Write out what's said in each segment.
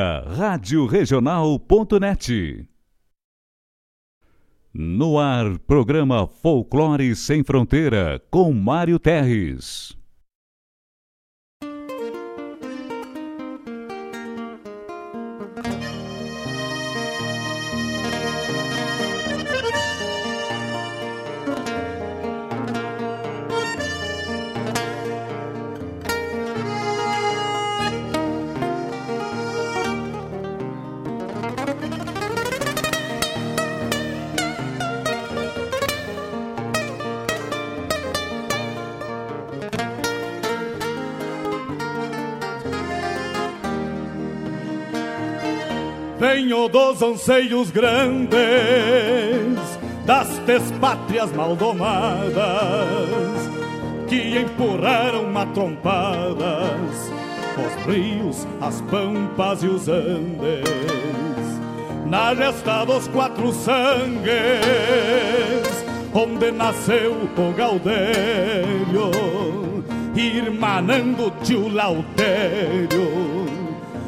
Rádio Regional.net. No ar, programa Folclore Sem Fronteira, com Mário Terres. Dos anseios grandes das despátrias maldomadas que empurraram matrompadas os rios, as pampas e os andes. Na gesta dos quatro sangues onde nasceu o Gaudério irmanando tio Lautério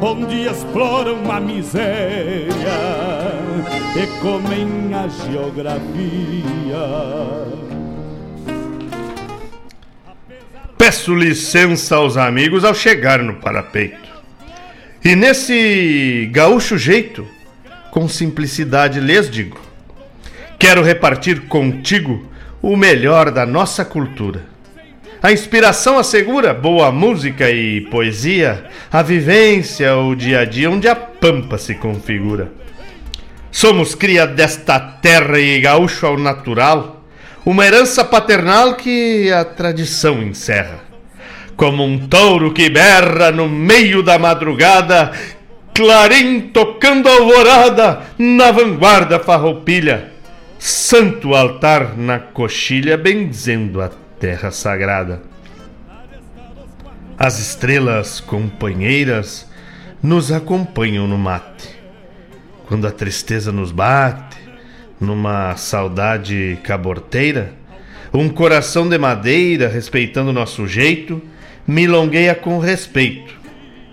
onde exploram a miséria e comem a geografia. Peço licença aos amigos ao chegar no parapeito. E nesse gaúcho jeito, com simplicidade lhes digo: quero repartir contigo o melhor da nossa cultura. A inspiração assegura boa música e poesia, a vivência, o dia a dia onde a pampa se configura. Somos cria desta terra e gaúcho ao natural, uma herança paternal que a tradição encerra. Como um touro que berra no meio da madrugada, clarim tocando alvorada, na vanguarda farroupilha, santo altar na coxilha benzendo a terra sagrada. As estrelas companheiras nos acompanham no mate. Quando a tristeza nos bate, numa saudade caborteira, um coração de madeira, respeitando nosso jeito, milongueia com respeito,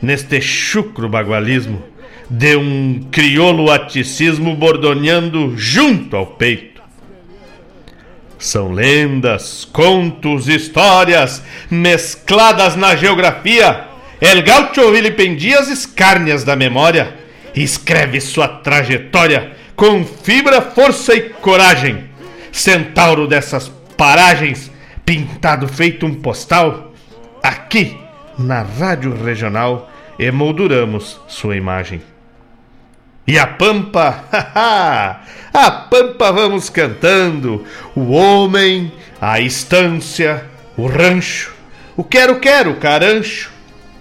neste chucro bagualismo, de um crioulo aticismo bordoneando junto ao peito. São lendas, contos, histórias mescladas na geografia. El Gaucho vilipendia as escárnias da memória e escreve sua trajetória com fibra, força e coragem. Centauro dessas paragens, pintado feito um postal, aqui na Rádio Regional emolduramos sua imagem. E a Pampa, a Pampa vamos cantando, o homem, a estância, o rancho, o quero-quero, carancho,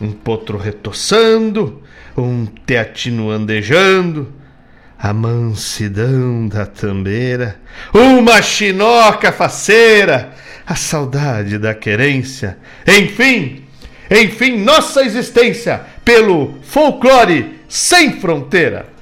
um potro retoçando, um teatino andejando, a mansidão da tambeira, uma chinoca faceira, a saudade da querência, enfim, enfim, nossa existência pelo folclore sem fronteira.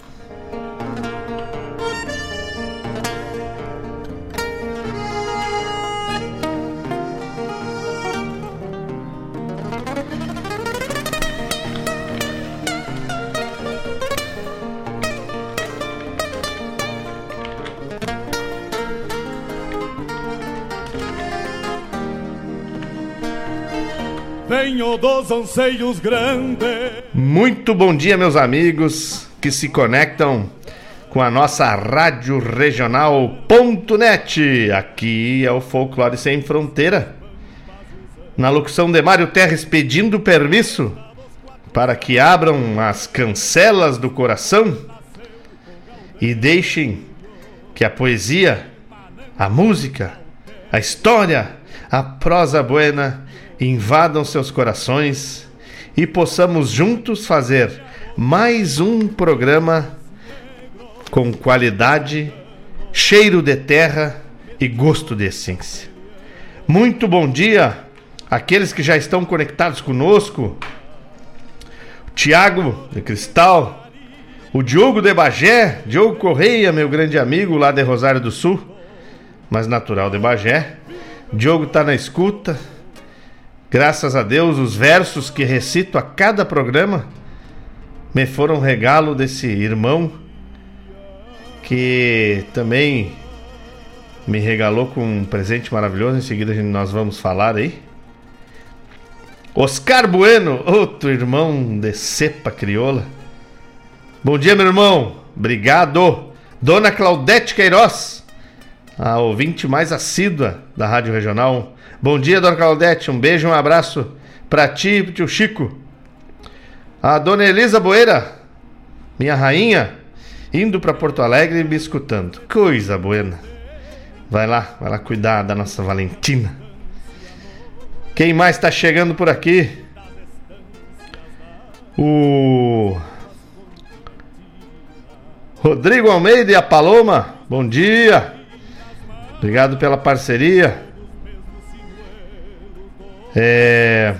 Dos anseios grandes. Muito bom dia, meus amigos que se conectam com a nossa rádio regional.net. Aqui é o Folclore Sem Fronteira. Na locução de Mário Terres pedindo permisso para que abram as cancelas do coração e deixem que a poesia, a música, a história, a prosa buena invadam seus corações e possamos juntos fazer mais um programa com qualidade, cheiro de terra e gosto de essência. Muito bom dia àqueles que já estão conectados conosco. Tiago de Cristal, o Diogo de Bagé, Diogo Correia, meu grande amigo lá de Rosário do Sul, mas natural de Bagé. Diogo tá na escuta, Graças a Deus, os versos que recito a cada programa me foram regalo desse irmão que também me regalou com um presente maravilhoso. Em seguida nós vamos falar aí. Oscar Bueno, outro irmão de cepa crioula. Bom dia, meu irmão. Obrigado. Dona Claudete Queiroz, a ouvinte mais assídua da Rádio Regional Bom dia, Dona Claudete. Um beijo, um abraço para ti e pro tio Chico. A Dona Elisa Boeira, minha rainha, indo para Porto Alegre e me escutando. Coisa buena. Vai lá, vai lá cuidar da nossa Valentina. Quem mais está chegando por aqui? O Rodrigo Almeida e a Paloma. Bom dia. Obrigado pela parceria. É...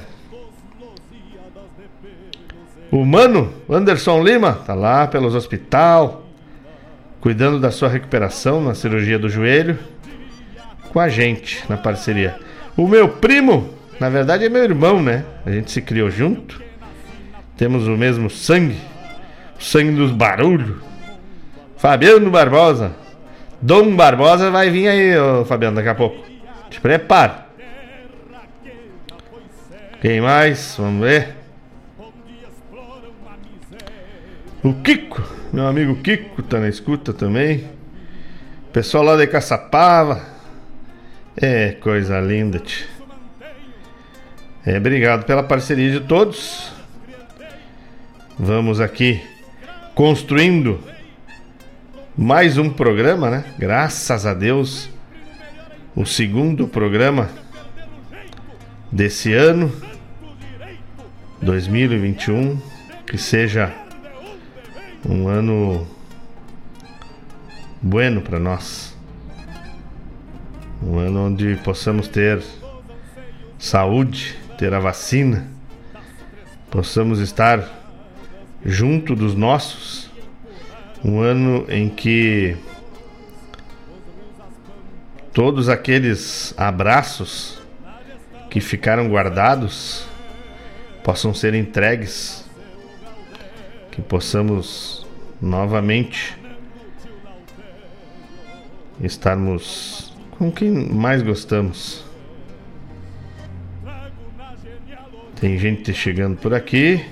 O mano Anderson Lima tá lá pelos hospital, cuidando da sua recuperação na cirurgia do joelho, com a gente na parceria. O meu primo, na verdade é meu irmão, né? A gente se criou junto. Temos o mesmo sangue, o sangue dos barulhos. Fabiano Barbosa. Dom Barbosa vai vir aí, ô Fabiano, daqui a pouco. Te prepara. Quem mais? Vamos ver. O Kiko, meu amigo Kiko, tá na escuta também. Pessoal lá de Caçapava. É, coisa linda, tch. É, obrigado pela parceria de todos. Vamos aqui construindo mais um programa, né? Graças a Deus, o segundo programa desse ano. 2021 que seja um ano bueno para nós. Um ano onde possamos ter saúde, ter a vacina, possamos estar junto dos nossos. Um ano em que todos aqueles abraços que ficaram guardados possam ser entregues, que possamos novamente estarmos com quem mais gostamos. Tem gente chegando por aqui.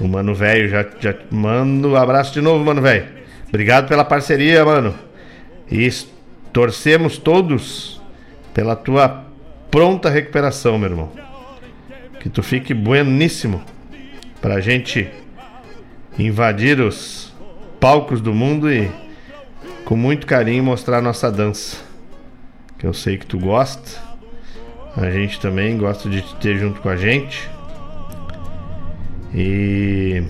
O mano velho já, já mando um abraço de novo, mano velho. Obrigado pela parceria, mano. E torcemos todos pela tua pronta recuperação, meu irmão. Que tu fique bueníssimo pra gente invadir os palcos do mundo e com muito carinho mostrar nossa dança. Que eu sei que tu gosta. A gente também gosta de te ter junto com a gente. E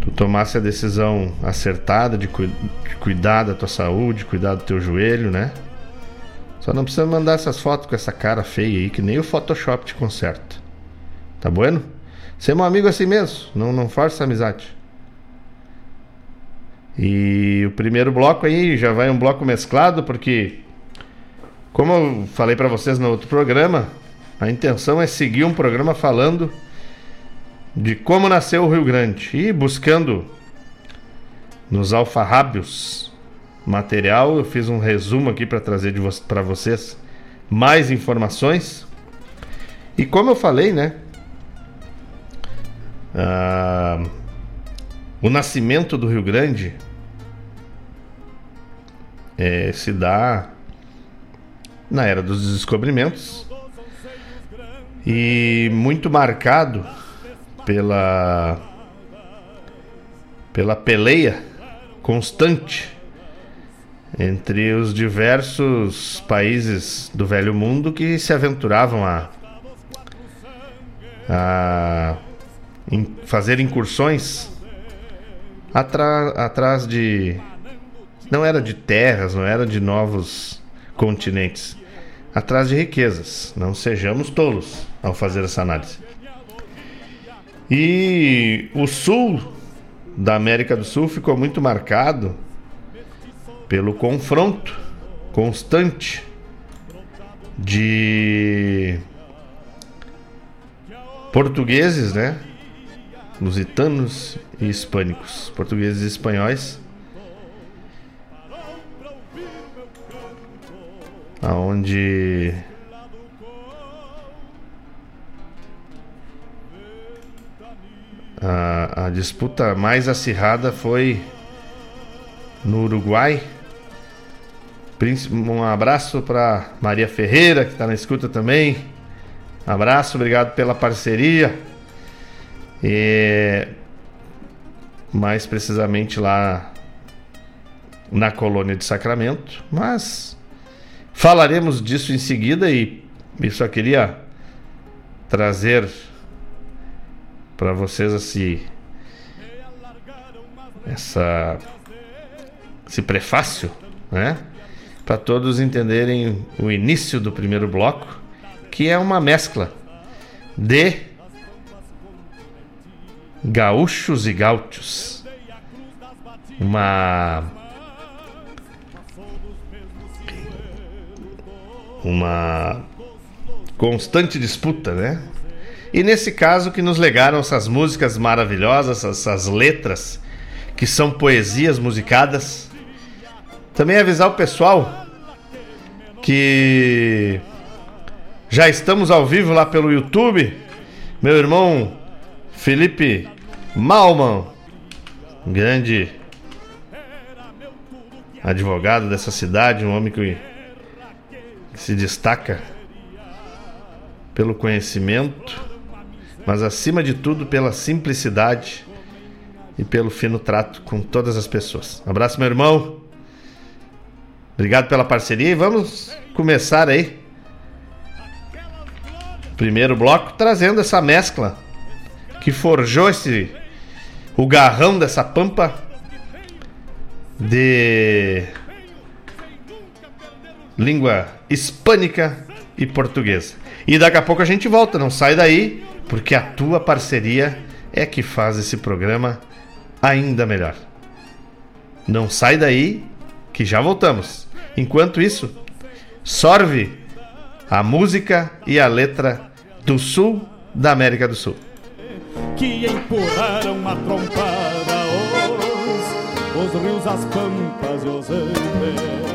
tu tomasse a decisão acertada de, cu de cuidar da tua saúde, cuidar do teu joelho, né? Só não precisa mandar essas fotos com essa cara feia aí, que nem o Photoshop te conserta. Tá bueno? Ser meu amigo assim mesmo, não, não força amizade. E o primeiro bloco aí já vai um bloco mesclado, porque, como eu falei para vocês no outro programa, a intenção é seguir um programa falando de como nasceu o Rio Grande e buscando nos alfarrábios material. Eu fiz um resumo aqui para trazer vo para vocês mais informações. E como eu falei, né? Ah, o nascimento do Rio Grande é, se dá na era dos descobrimentos e muito marcado pela pela peleia constante entre os diversos países do velho mundo que se aventuravam a, a in, fazer incursões atrás de não era de terras, não era de novos continentes, atrás de riquezas. Não sejamos tolos ao fazer essa análise. E o sul da América do Sul ficou muito marcado pelo confronto constante de portugueses, né? Lusitanos e hispânicos, portugueses e espanhóis, aonde a, a disputa mais acirrada foi no Uruguai um abraço para Maria Ferreira, que está na escuta também. Um abraço, obrigado pela parceria. E mais precisamente lá na colônia de Sacramento, mas falaremos disso em seguida e eu só queria trazer para vocês assim essa esse prefácio, né? Para todos entenderem o início do primeiro bloco, que é uma mescla de gaúchos e gaúchos. Uma uma constante disputa, né? E nesse caso que nos legaram essas músicas maravilhosas, essas letras que são poesias musicadas também avisar o pessoal que já estamos ao vivo lá pelo YouTube. Meu irmão Felipe Malman, grande advogado dessa cidade, um homem que se destaca pelo conhecimento, mas acima de tudo pela simplicidade e pelo fino trato com todas as pessoas. Um abraço, meu irmão. Obrigado pela parceria e vamos começar aí. Primeiro bloco trazendo essa mescla que forjou esse o garrão dessa pampa de língua hispânica e portuguesa. E daqui a pouco a gente volta, não sai daí, porque a tua parceria é que faz esse programa ainda melhor. Não sai daí, que já voltamos. Enquanto isso, sorve a música e a letra do sul da América do Sul. Que empurraram uma trompada os, os rios, as pampas e os andes.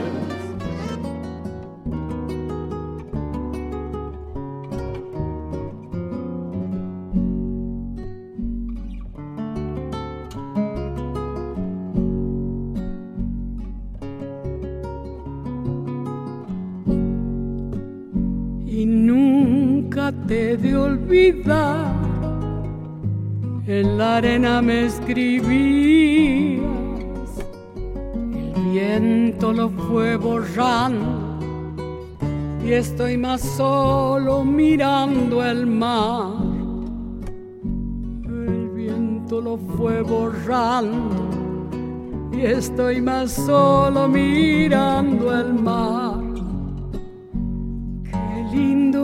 De olvidar. En la arena me escribías, el viento lo fue borrando y estoy más solo mirando el mar. El viento lo fue borrando y estoy más solo mirando el mar.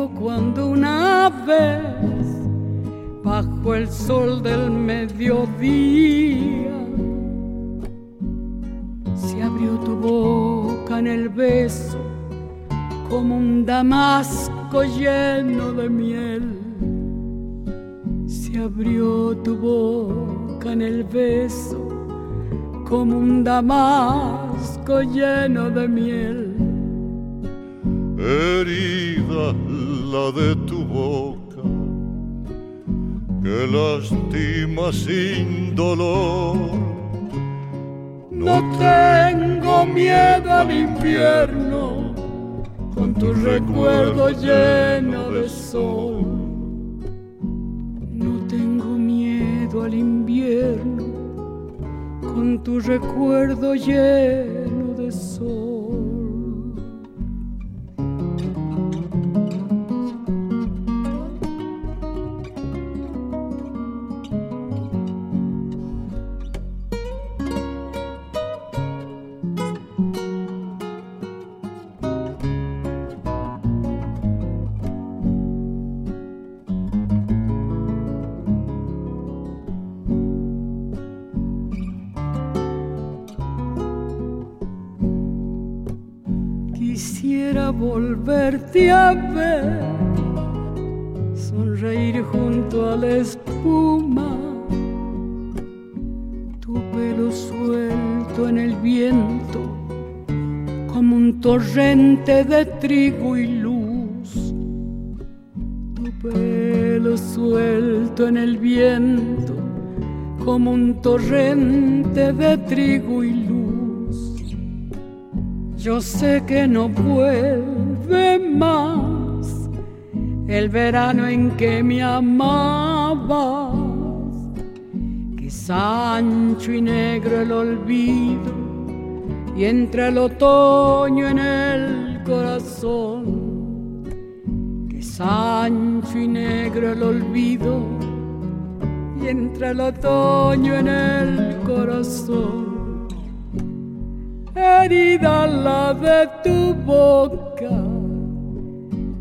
Cuando una vez bajo el sol del mediodía se abrió tu boca en el beso como un damasco lleno de miel. Se abrió tu boca en el beso como un damasco lleno de miel. Herida la de tu boca, que lastima sin dolor. No tengo miedo al infierno con tu recuerdo lleno de sol. No tengo miedo al invierno, con tu recuerdo lleno volverte a ver, sonreír junto a la espuma, tu pelo suelto en el viento, como un torrente de trigo y luz. Tu pelo suelto en el viento, como un torrente de trigo y luz yo sé que no vuelve más el verano en que me amabas, que es ancho y negro el olvido y entre el otoño en el corazón, que es ancho y negro el olvido y entre el otoño en el corazón. Herida la de tu boca,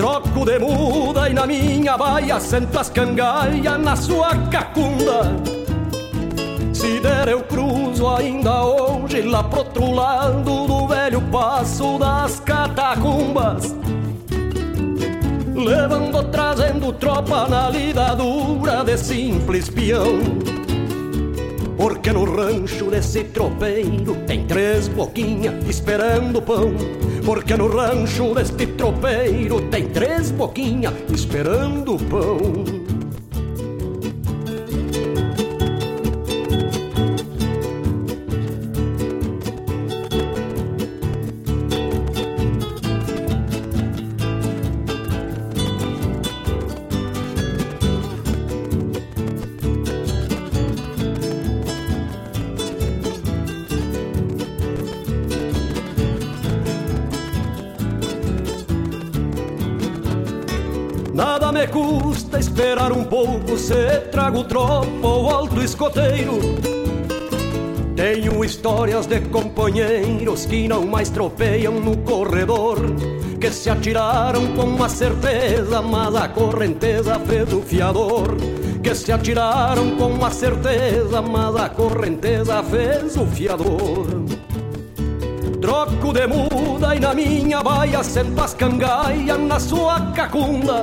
Troco de muda e na minha baia sento as cangaias na sua cacunda. Se der eu cruzo ainda hoje lá pro outro lado do velho passo das catacumbas. Levando, trazendo tropa na lida dura de simples peão porque no rancho desse tropeiro tem três boquinhas esperando pão. Porque no rancho deste tropeiro tem três boquinhas esperando pão. Se trago tropa ou alto escoteiro. Tenho histórias de companheiros que não mais tropeiam no corredor, que se atiraram com uma certeza, mas a correnteza fez o fiador. Que se atiraram com uma certeza, mas a correnteza fez o fiador. Troco de muda e na minha baia sento as cangaias na sua cacunda.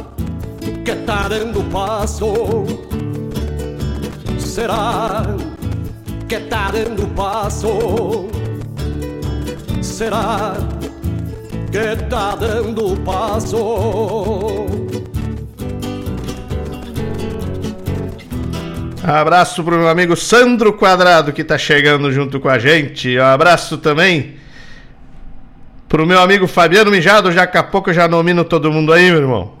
que tá dando passo? Será que tá dando passo? Será que tá dando passo? Abraço pro meu amigo Sandro Quadrado que tá chegando junto com a gente. Abraço também pro meu amigo Fabiano Mijado. Já daqui a pouco eu já nomino todo mundo aí, meu irmão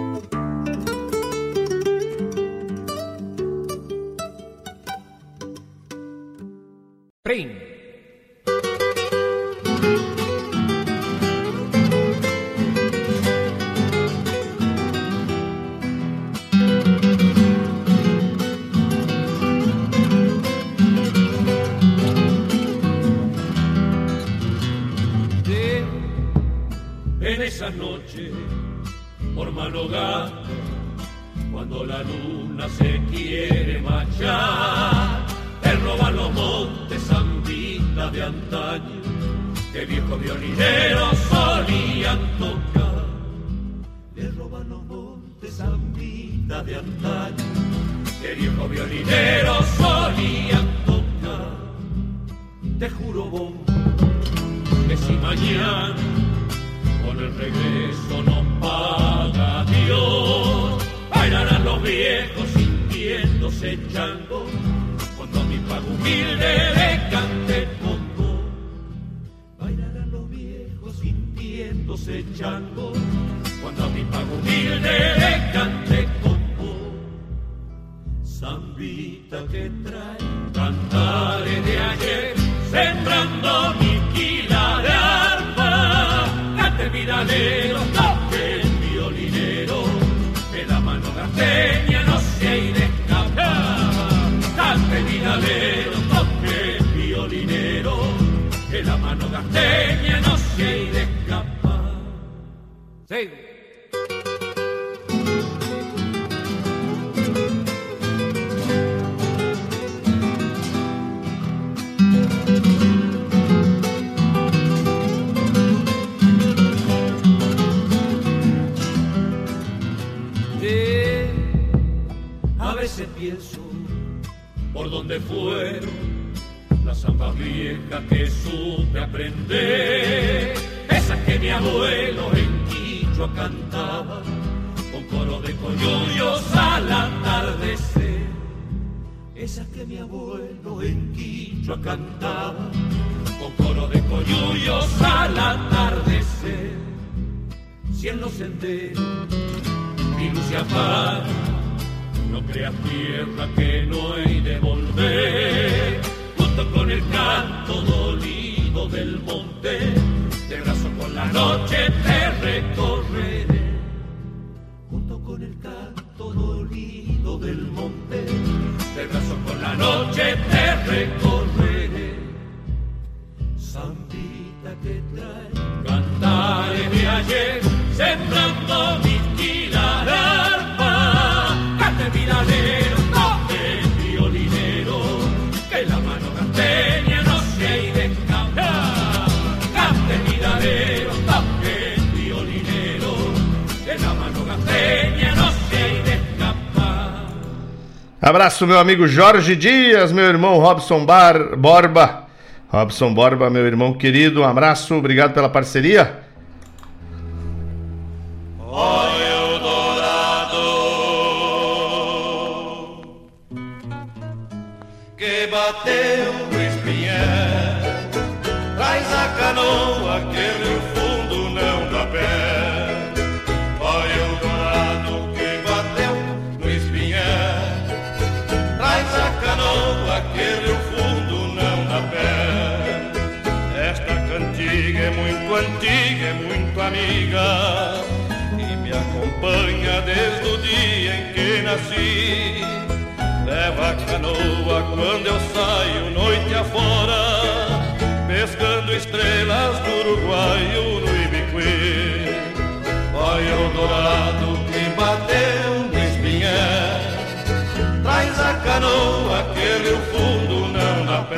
Fin. Esas noches por mano cuando la luna se quiere marchar. De antaño que viejos violineros solían tocar. Le roban los montes vida de antaño que viejos violineros solían tocar. te juro vos que si mañana con el regreso no paga Dios, bailarán los viejos sintiéndose chango cuando a mi pago humilde le cante chango cuando a mi pago humilde le cante con vos. Zambita que trae cantares de ayer sembrando mi quila de arpa. Cante vidalero, toque el violinero, que la mano gasteña no se ha ido. Cante vidalero, toque el violinero, que la mano gasteña no se ha. Sí. A veces pienso por dónde fueron las zambas viejas que supe aprender, esas que mi abuelo cantaba con coro de coyuyos al atardecer, esas que mi abuelo en Quichua cantaba con coro de coyuyos al atardecer, si en los senderos mi luz se apaga no creas tierra que no hay de volver, junto con el canto dolido del monte, de brazo con la noche te recorreré. Abraço, meu amigo Jorge Dias, meu irmão Robson Bar Borba. Robson Borba, meu irmão querido, um abraço, obrigado pela parceria. Nasci. Leva a canoa quando eu saio noite afora, pescando estrelas do Uruguai no Ibiqui. Olha o dourado que bateu no espinhel, traz a canoa que o fundo não dá pé.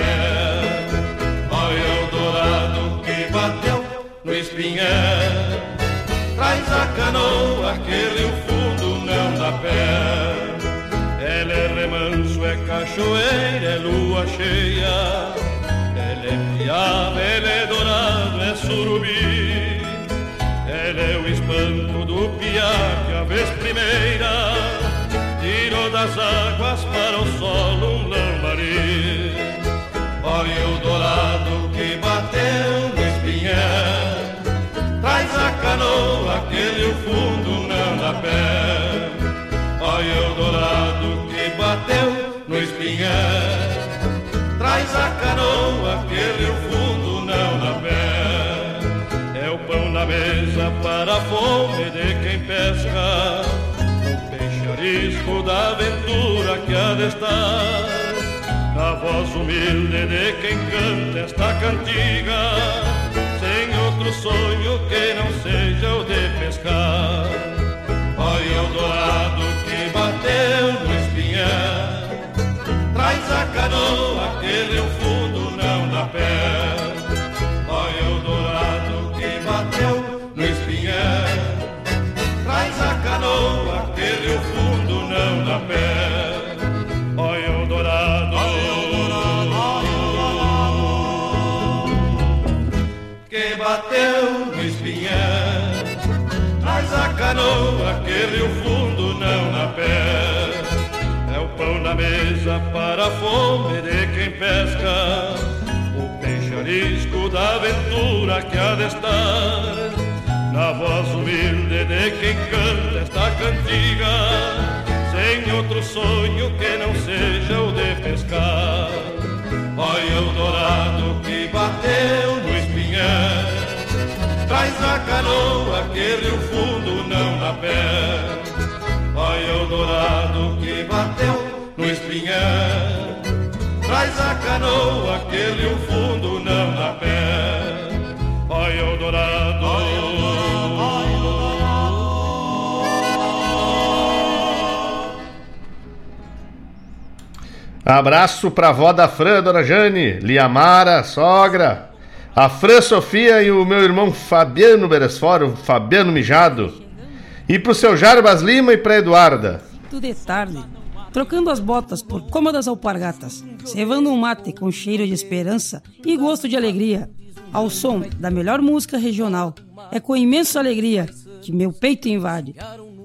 Olha o dourado que bateu no espinhel, traz a canoa que o fundo não dá pé. Cachoeira, é lua cheia. Ela é piaba, ela é dourado, é surubi. Ela é o espanto do piá que a vez primeira tirou das águas para o solo um lambari. Olha o dourado que bateu no espinhel, traz a canoa que o fundo não dá pé. Olha o dourado que bateu traz a canoa que o fundo não dá pé. É o pão na mesa para a fome de quem pesca, o peixe arisco da aventura que há de estar. Na voz humilde de quem canta esta cantiga, sem outro sonho que não seja o de pescar. Olha o dourado que bateu no espinhel, a canoa que o fundo não dá pé. Olha o dourado que bateu no espinhel, traz a canoa que o fundo não dá pé. Olha o dourado, bateu no espinhel. Traz a canoa que rio fundo não na pé. O pão na mesa para a fome de quem pesca. O peixe arisco da aventura que há de estar. Na voz humilde de quem canta esta cantiga. Sem outro sonho que não seja o de pescar. Olha o dourado que bateu no espinhel Traz a canoa que rio fundo não dá pé Olha o dourado que bateu no espinhel. Traz a canoa que rio fundo não dá pé. Olha o dourado, o Abraço pra avó da Fran, dona Jane, Liamara, sogra, a Fran Sofia e o meu irmão Fabiano Beresfora, o Fabiano Mijado. E pro seu Jarbas Lima e pra Eduarda. Tudo é tarde, trocando as botas por cômodas alpargatas, cevando um mate com cheiro de esperança e gosto de alegria, ao som da melhor música regional. É com imensa alegria que meu peito invade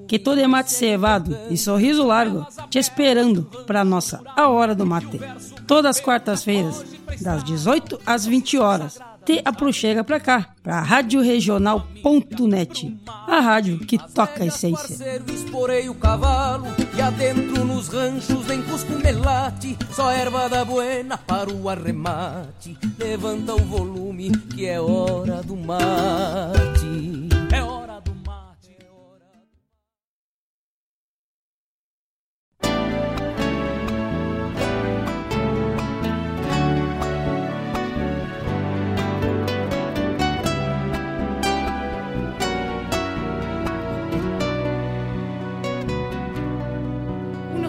que todo é mate cevado e sorriso largo, te esperando para nossa A Hora do Mate. Todas as quartas-feiras, das 18 às 20 horas. Te aproxega pra cá, pra radioregional.net, a rádio que toca a essência. Esporei o cavalo e adentro nos ranchos cusco melate, só erva da buena para o arremate. Levanta o volume que é hora do mate.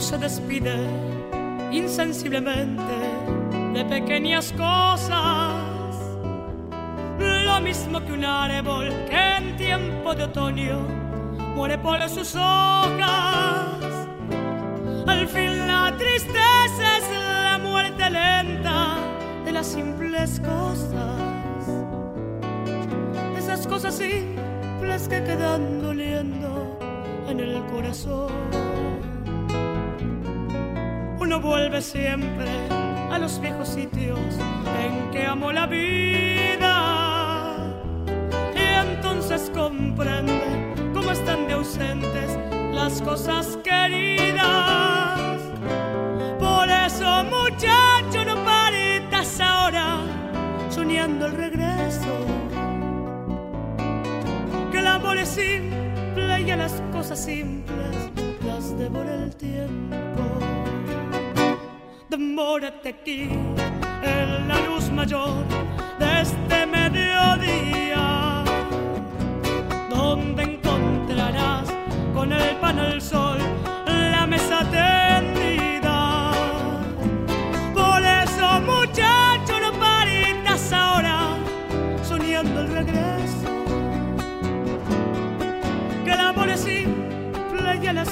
Se despide insensiblemente de pequeñas cosas. Lo mismo que un árbol que en tiempo de otoño muere por sus hojas. Al fin la tristeza es la muerte lenta de las simples cosas. De esas cosas simples que quedan doliendo en el corazón uno vuelve siempre a los viejos sitios en que amó la vida. Y entonces comprende cómo están de ausentes las cosas queridas. Por eso, muchacho, no paritas ahora soñando el regreso. Que el amor es simple y a las cosas simples las devora el tiempo demórate aquí en la luz mayor de este mediodía, donde encontrarás con el pan al sol la mesa tendida. Por eso, muchacho, no paritas ahora soñando el regreso. Que el amor es simple y a las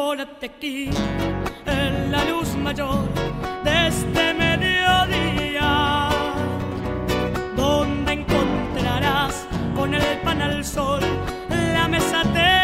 demórate aquí en la luz mayor de este mediodía, donde encontrarás con el pan al sol la mesa tendida.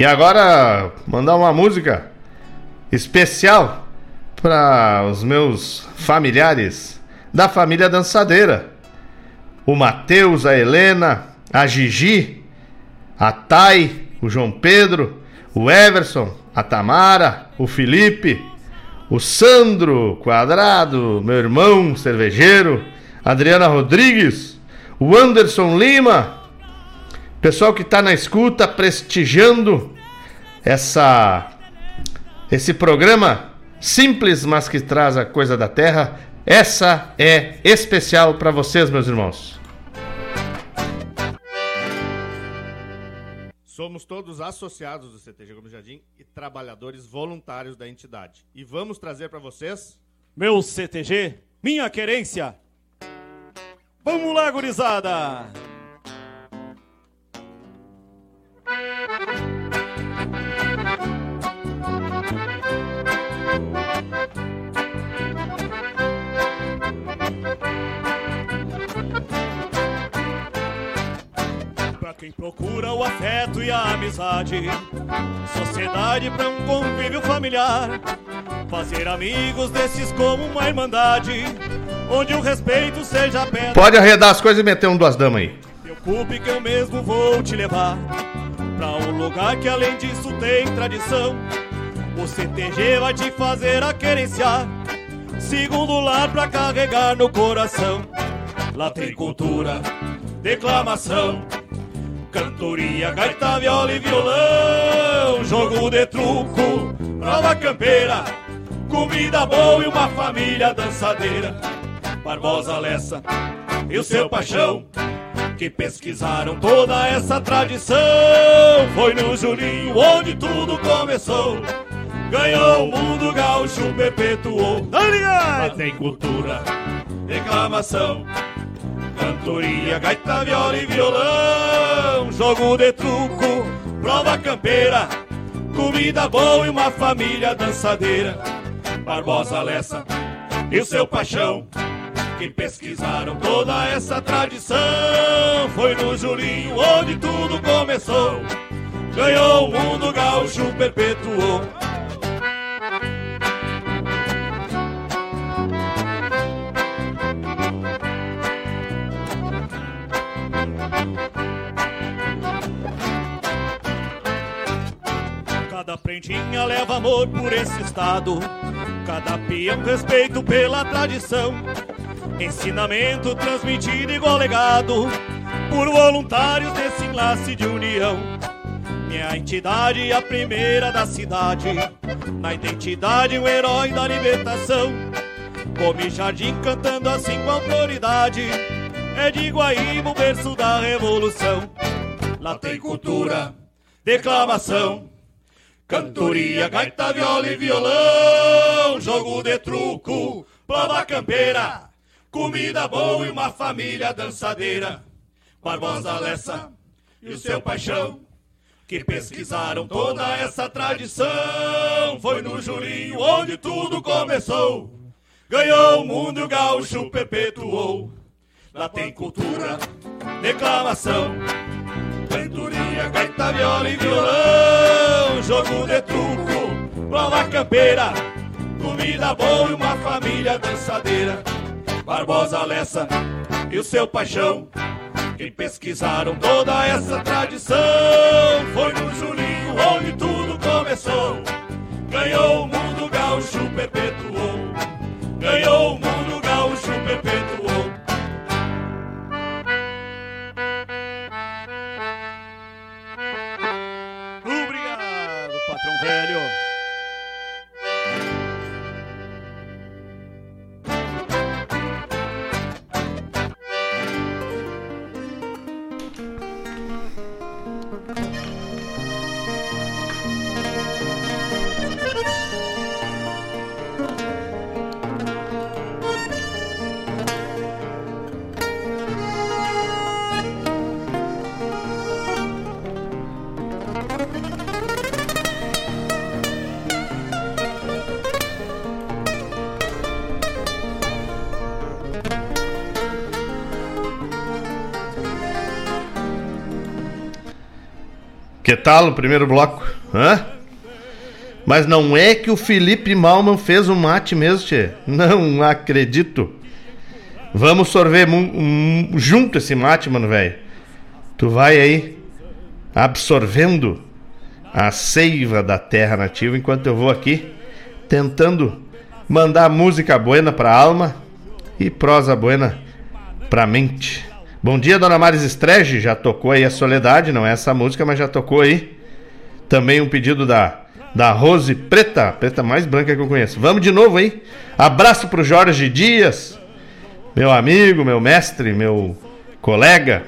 E agora, mandar uma música especial para os meus familiares da família dançadeira. O Matheus, a Helena, a Gigi, a Thay, o João Pedro, o Everson, a Tamara, o Felipe, o Sandro Quadrado, meu irmão cervejeiro, Adriana Rodrigues, o Anderson Lima, pessoal que está na escuta prestigiando essa esse programa simples, mas que traz a coisa da terra. Essa é especial para vocês, meus irmãos. Somos todos associados do CTG Gomes Jardim e trabalhadores voluntários da entidade. E vamos trazer para vocês. Meu CTG, minha querência. Vamos lá, gurizada! Quem procura o afeto e a amizade, sociedade para um convívio familiar, fazer amigos desses como uma irmandade, onde o respeito seja pedra. Pode arredar as coisas e meter um duas damas aí. Preocupe que eu mesmo vou te levar pra um lugar que além disso tem tradição. O CTG vai te fazer a querenciar, segundo lar pra carregar no coração. Lá tem cultura, declamação Cantoria, gaita, viola e violão Jogo de truco, prova campeira Comida boa e uma família dançadeira. Barbosa Lessa e o seu paixão Que pesquisaram toda essa tradição. Foi no Julinho onde tudo começou. Ganhou o mundo gaúcho, perpetuou. Lá tem cultura, reclamação Cantoria, gaita, viola e violão Jogo de truco, prova campeira Comida boa e uma família dançadeira. Barbosa Lessa e o seu paixão Que pesquisaram toda essa tradição Foi no Julinho onde tudo começou. Ganhou o mundo gaúcho, perpetuou Cada prendinha leva amor por esse estado. Cada peão respeito pela tradição. Ensinamento transmitido igual legado por voluntários desse enlace de união. Minha entidade, a primeira da cidade. Na identidade, o herói da libertação. Come jardim cantando assim com autoridade. É de Guaíba o berço da revolução. Lá tem cultura, declamação Cantoria, gaita, viola e violão, jogo de truco, prova campeira, comida boa e uma família dançadeira. Barbosa Lessa e o seu paixão, que pesquisaram toda essa tradição. Foi no Julinho onde tudo começou. Ganhou o mundo gaúcho, perpetuou. Lá tem cultura, declamação, cantoria, gaita, viola e violão, jogo de truco, prova campeira, comida boa e uma família dançadeira. Barbosa Lessa e o seu paixão, que pesquisaram toda essa tradição. Foi no Julinho onde tudo começou. Ganhou o mundo gaúcho, perpetuou. Ganhou o mundo Que tal o primeiro bloco? Hã? Mas não é que o Felipe Malman fez o mate mesmo, tchê? Não acredito. Vamos sorver um- junto esse mate, mano, velho. tu vai aí absorvendo a seiva da terra nativa enquanto eu vou aqui tentando mandar música buena pra alma e prosa buena pra mente. Bom dia, dona Maris Estrege, já tocou aí a Soledade, não é essa música, mas já tocou aí. Também um pedido da da Rose Preta, preta mais branca que eu conheço. Vamos de novo aí. Abraço pro Jorge Dias, meu amigo, meu mestre, meu colega.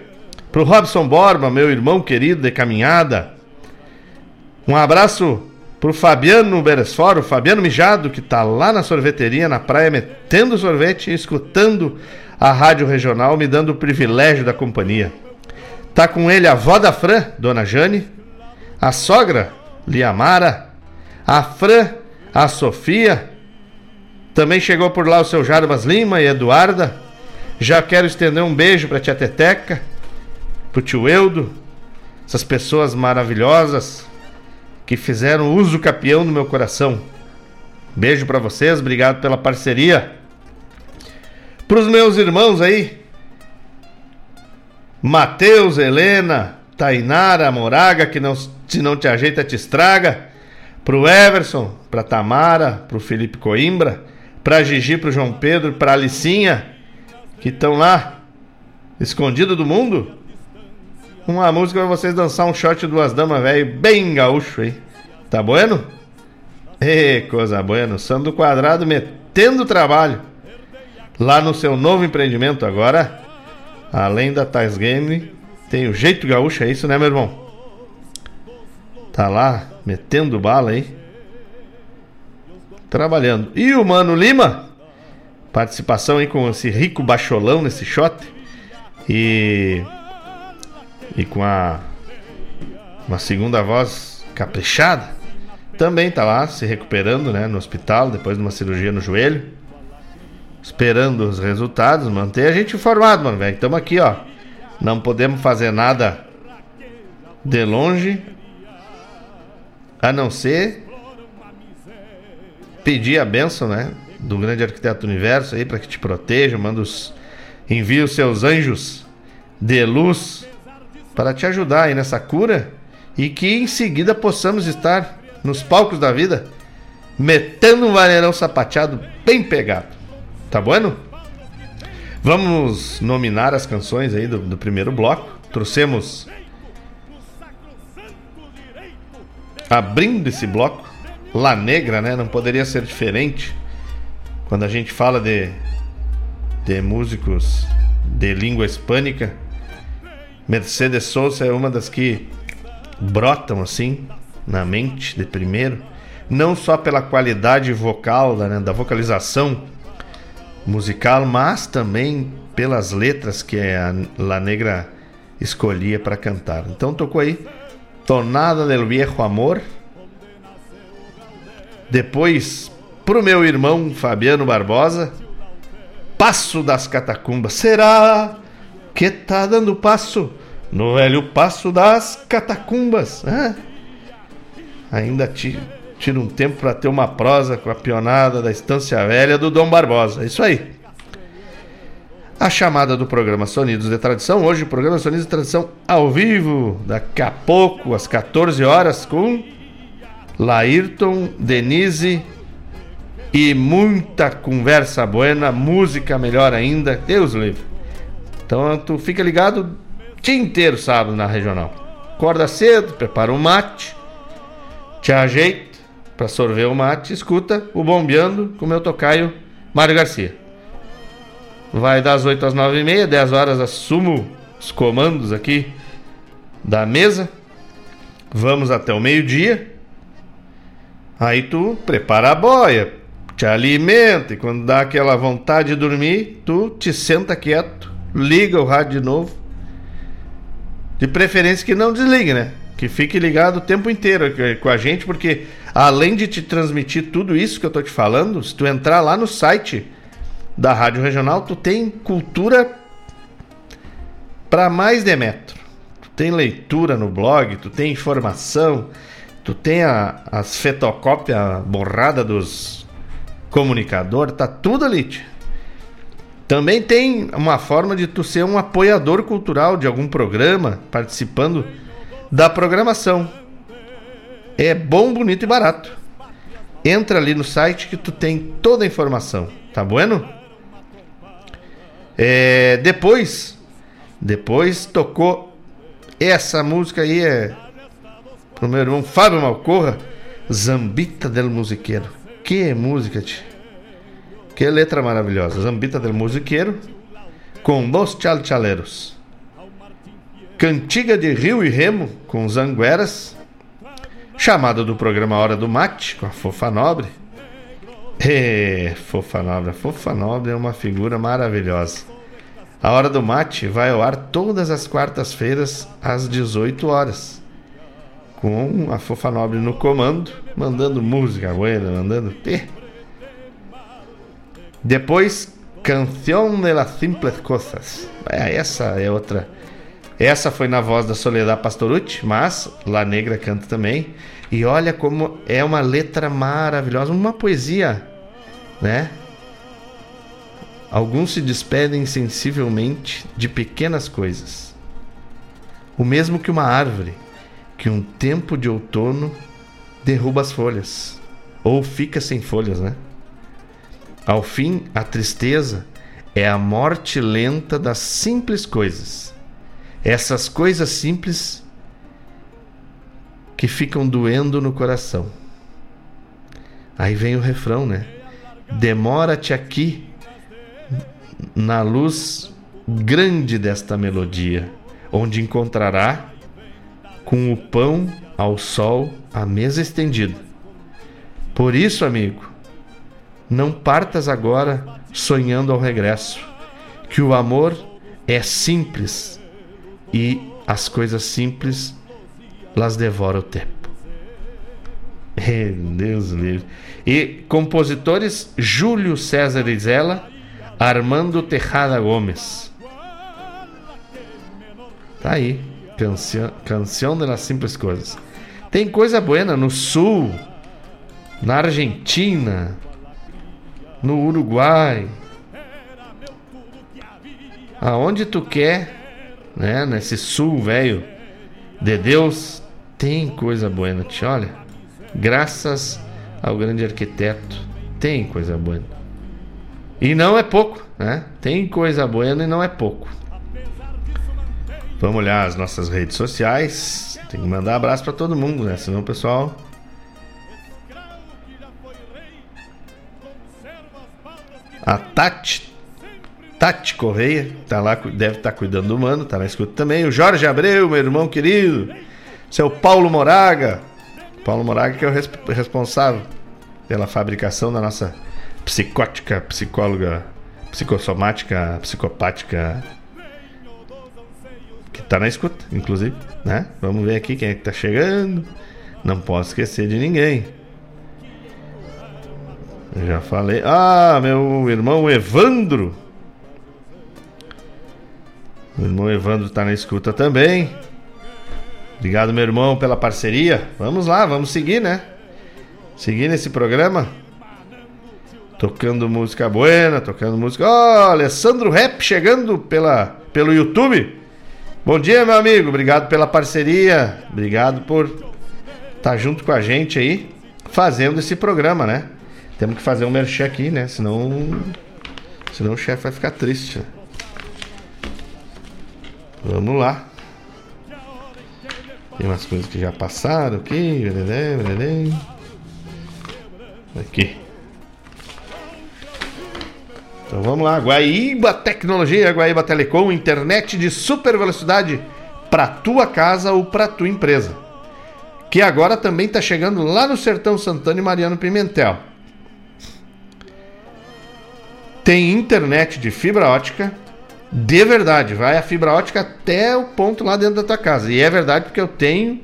Pro Robson Borba, meu irmão querido de caminhada. Um abraço pro Fabiano Beresforo, Fabiano Mijado, que tá lá na sorveteria, na praia, metendo sorvete e escutando a rádio regional, me dando o privilégio da companhia. Tá com ele a avó da Fran, Dona Jane, a sogra, Liamara, a Fran, a Sofia. Também chegou por lá o seu Jarbas Lima e Eduarda. Já quero estender um beijo para tia Teteca, pro tio Eudo, essas pessoas maravilhosas que fizeram uso capião no meu coração. Beijo para vocês, obrigado pela parceria. Pros meus irmãos aí, Mateus, Helena, Tainara, Moraga, que não, se não te ajeita te estraga pro Everson, pra Tamara, pro Felipe Coimbra, pra Gigi, pro João Pedro, pra Alicinha, que estão lá, escondido do mundo. Uma música pra vocês dançar um shot duas damas, velho, bem gaúcho aí. Tá bueno? Ê, coisa bueno. Sandro Quadrado metendo trabalho lá no seu novo empreendimento agora. Além da Tais Game, tem o jeito gaúcho, é isso, né, meu irmão? Tá lá metendo bala aí. Trabalhando. E o Mano Lima, participação aí com esse rico bacholão nesse shot. E. E com a. Uma segunda voz caprichada. Também tá lá se recuperando, né? No hospital, depois de uma cirurgia no joelho. Esperando os resultados, manter a gente informado, mano, velho. Estamos aqui, ó. Não podemos fazer nada de longe a não ser pedir a benção, né? Do grande arquiteto universo aí para que te proteja, manda os os seus anjos de luz para te ajudar aí nessa cura e que em seguida possamos estar nos palcos da vida metendo um vaneirão sapateado bem pegado. Tá bueno? Vamos nominar as canções aí do, do primeiro bloco. Trouxemos abrindo esse bloco, La Negra, né? Não poderia ser diferente. Quando a gente fala de, de músicos de língua hispânica, Mercedes Sosa é uma das que brotam assim na mente de primeiro, não só pela qualidade vocal, né, da vocalização musical, mas também pelas letras que a La Negra escolhia para cantar. Então tocou aí Tonada del Viejo Amor. Depois, pro meu irmão Fabiano Barbosa, Passo das Catacumbas. Será que tá dando passo no velho Passo das Catacumbas? Hã? Ainda tira um tempo para ter uma prosa com a pionada da Estância Velha do Dom Barbosa. É isso aí a chamada do programa Sonidos de Tradição. Hoje o programa Sonidos de Tradição ao vivo, daqui a pouco, às 14 horas, com Laírton, Denise e muita conversa buena, música melhor ainda, Deus livre. Então tu fica ligado o dia inteiro sábado na regional. Acorda cedo, prepara um mate, te ajeita para sorver o mate, escuta o Bombeando com meu tocaio Mário Garcia. Vai das 8 às 9 e meia, 10 horas assumo os comandos aqui da mesa. Vamos até o meio-dia. Aí tu prepara a boia, te alimenta e quando dá aquela vontade de dormir, tu te senta quieto, liga o rádio de novo. De preferência que não desligue, né? Que fique ligado o tempo inteiro com a gente, porque além de te transmitir tudo isso que eu tô te falando, se tu entrar lá no site da Rádio Regional, tu tem cultura para mais de metro. Tu tem leitura no blog, tu tem informação, tu tem a, as fetocópias borrada dos comunicadores, tá tudo ali. Tia. Também tem uma forma de tu ser um apoiador cultural de algum programa, participando da programação. É bom, bonito e barato. Entra ali no site que tu tem toda a informação, tá bueno? É, depois, depois tocou essa música aí é pro meu irmão Fábio Malcorra, Zambita del Musiqueiro. Que música, tia. Que letra maravilhosa. Zambita del Musiqueiro com Los Chalchaleros. Cantiga de Rio e Remo com Zangueras. Chamada do programa Hora do Mate com a Fofa Nobre. É, Fofa Nobre. A Fofa Nobre é uma figura maravilhosa. A Hora do Mate vai ao ar todas as quartas-feiras às 18 horas. Com a Fofa Nobre no comando, mandando música buena, mandando. Eh. Depois, Canção de las Simples Coisas. É, essa é outra. Essa foi na voz da Soledad Pastorucci, mas La Negra canta também. E olha como é uma letra maravilhosa, uma poesia, né? Alguns se despedem sensivelmente de pequenas coisas. O mesmo que uma árvore, que um tempo de outono derruba as folhas, ou fica sem folhas, né? Ao fim, a tristeza é a morte lenta das simples coisas. Essas coisas simples que ficam doendo no coração. Aí vem o refrão, né? Demora-te aqui na luz grande desta melodia, onde encontrará com o pão ao sol a mesa estendida. Por isso, amigo, não partas agora sonhando ao regresso, que o amor é simples e as coisas simples las devora o tempo. Deus livre. E compositores Júlio César Izela Armando Tejada Gomes. Tá aí. Canção, canção de las simples coisas. Tem coisa boa no sul, na Argentina, no Uruguai. Aonde tu quer, né? Nesse sul velho de Deus, tem coisa boa, te olha. Graças ao grande arquiteto, tem coisa boa. E não é pouco, né? Tem coisa boa e não é pouco. Vamos olhar as nossas redes sociais. Tem que mandar abraço para todo mundo, né? Senão o pessoal. A Tati. Tati Correia, tá lá, deve estar tá cuidando do mano, tá na escuta também. O Jorge Abreu, meu irmão querido. Seu Paulo Moraga. Paulo Moraga que é o responsável pela fabricação da nossa psicótica, psicóloga, psicossomática, psicopática. Que tá na escuta, inclusive, né? Vamos ver aqui quem é que tá chegando. Não posso esquecer de ninguém. Eu já falei. Ah, meu irmão Evandro. Meu irmão Evandro tá na escuta também. Obrigado, meu irmão, pela parceria. Vamos lá, vamos seguir, né? Seguir nesse programa tocando música buena, tocando música. Ó, oh, Alessandro Rap chegando pela, pelo YouTube. Bom dia, meu amigo. Obrigado pela parceria. Obrigado por estar tá junto com a gente aí, fazendo esse programa, né? Temos que fazer um merchan aqui, né? Senão, senão o chefe vai ficar triste. Né? Vamos lá. Tem umas coisas que já passaram aqui. Aqui. Então vamos lá, Guaíba Tecnologia, Guaíba Telecom, internet de super velocidade para tua casa ou para tua empresa. Que agora também está chegando lá no Sertão Santana e Mariano Pimentel. Tem internet de fibra ótica de verdade, vai a fibra ótica até o ponto lá dentro da tua casa. E é verdade porque eu tenho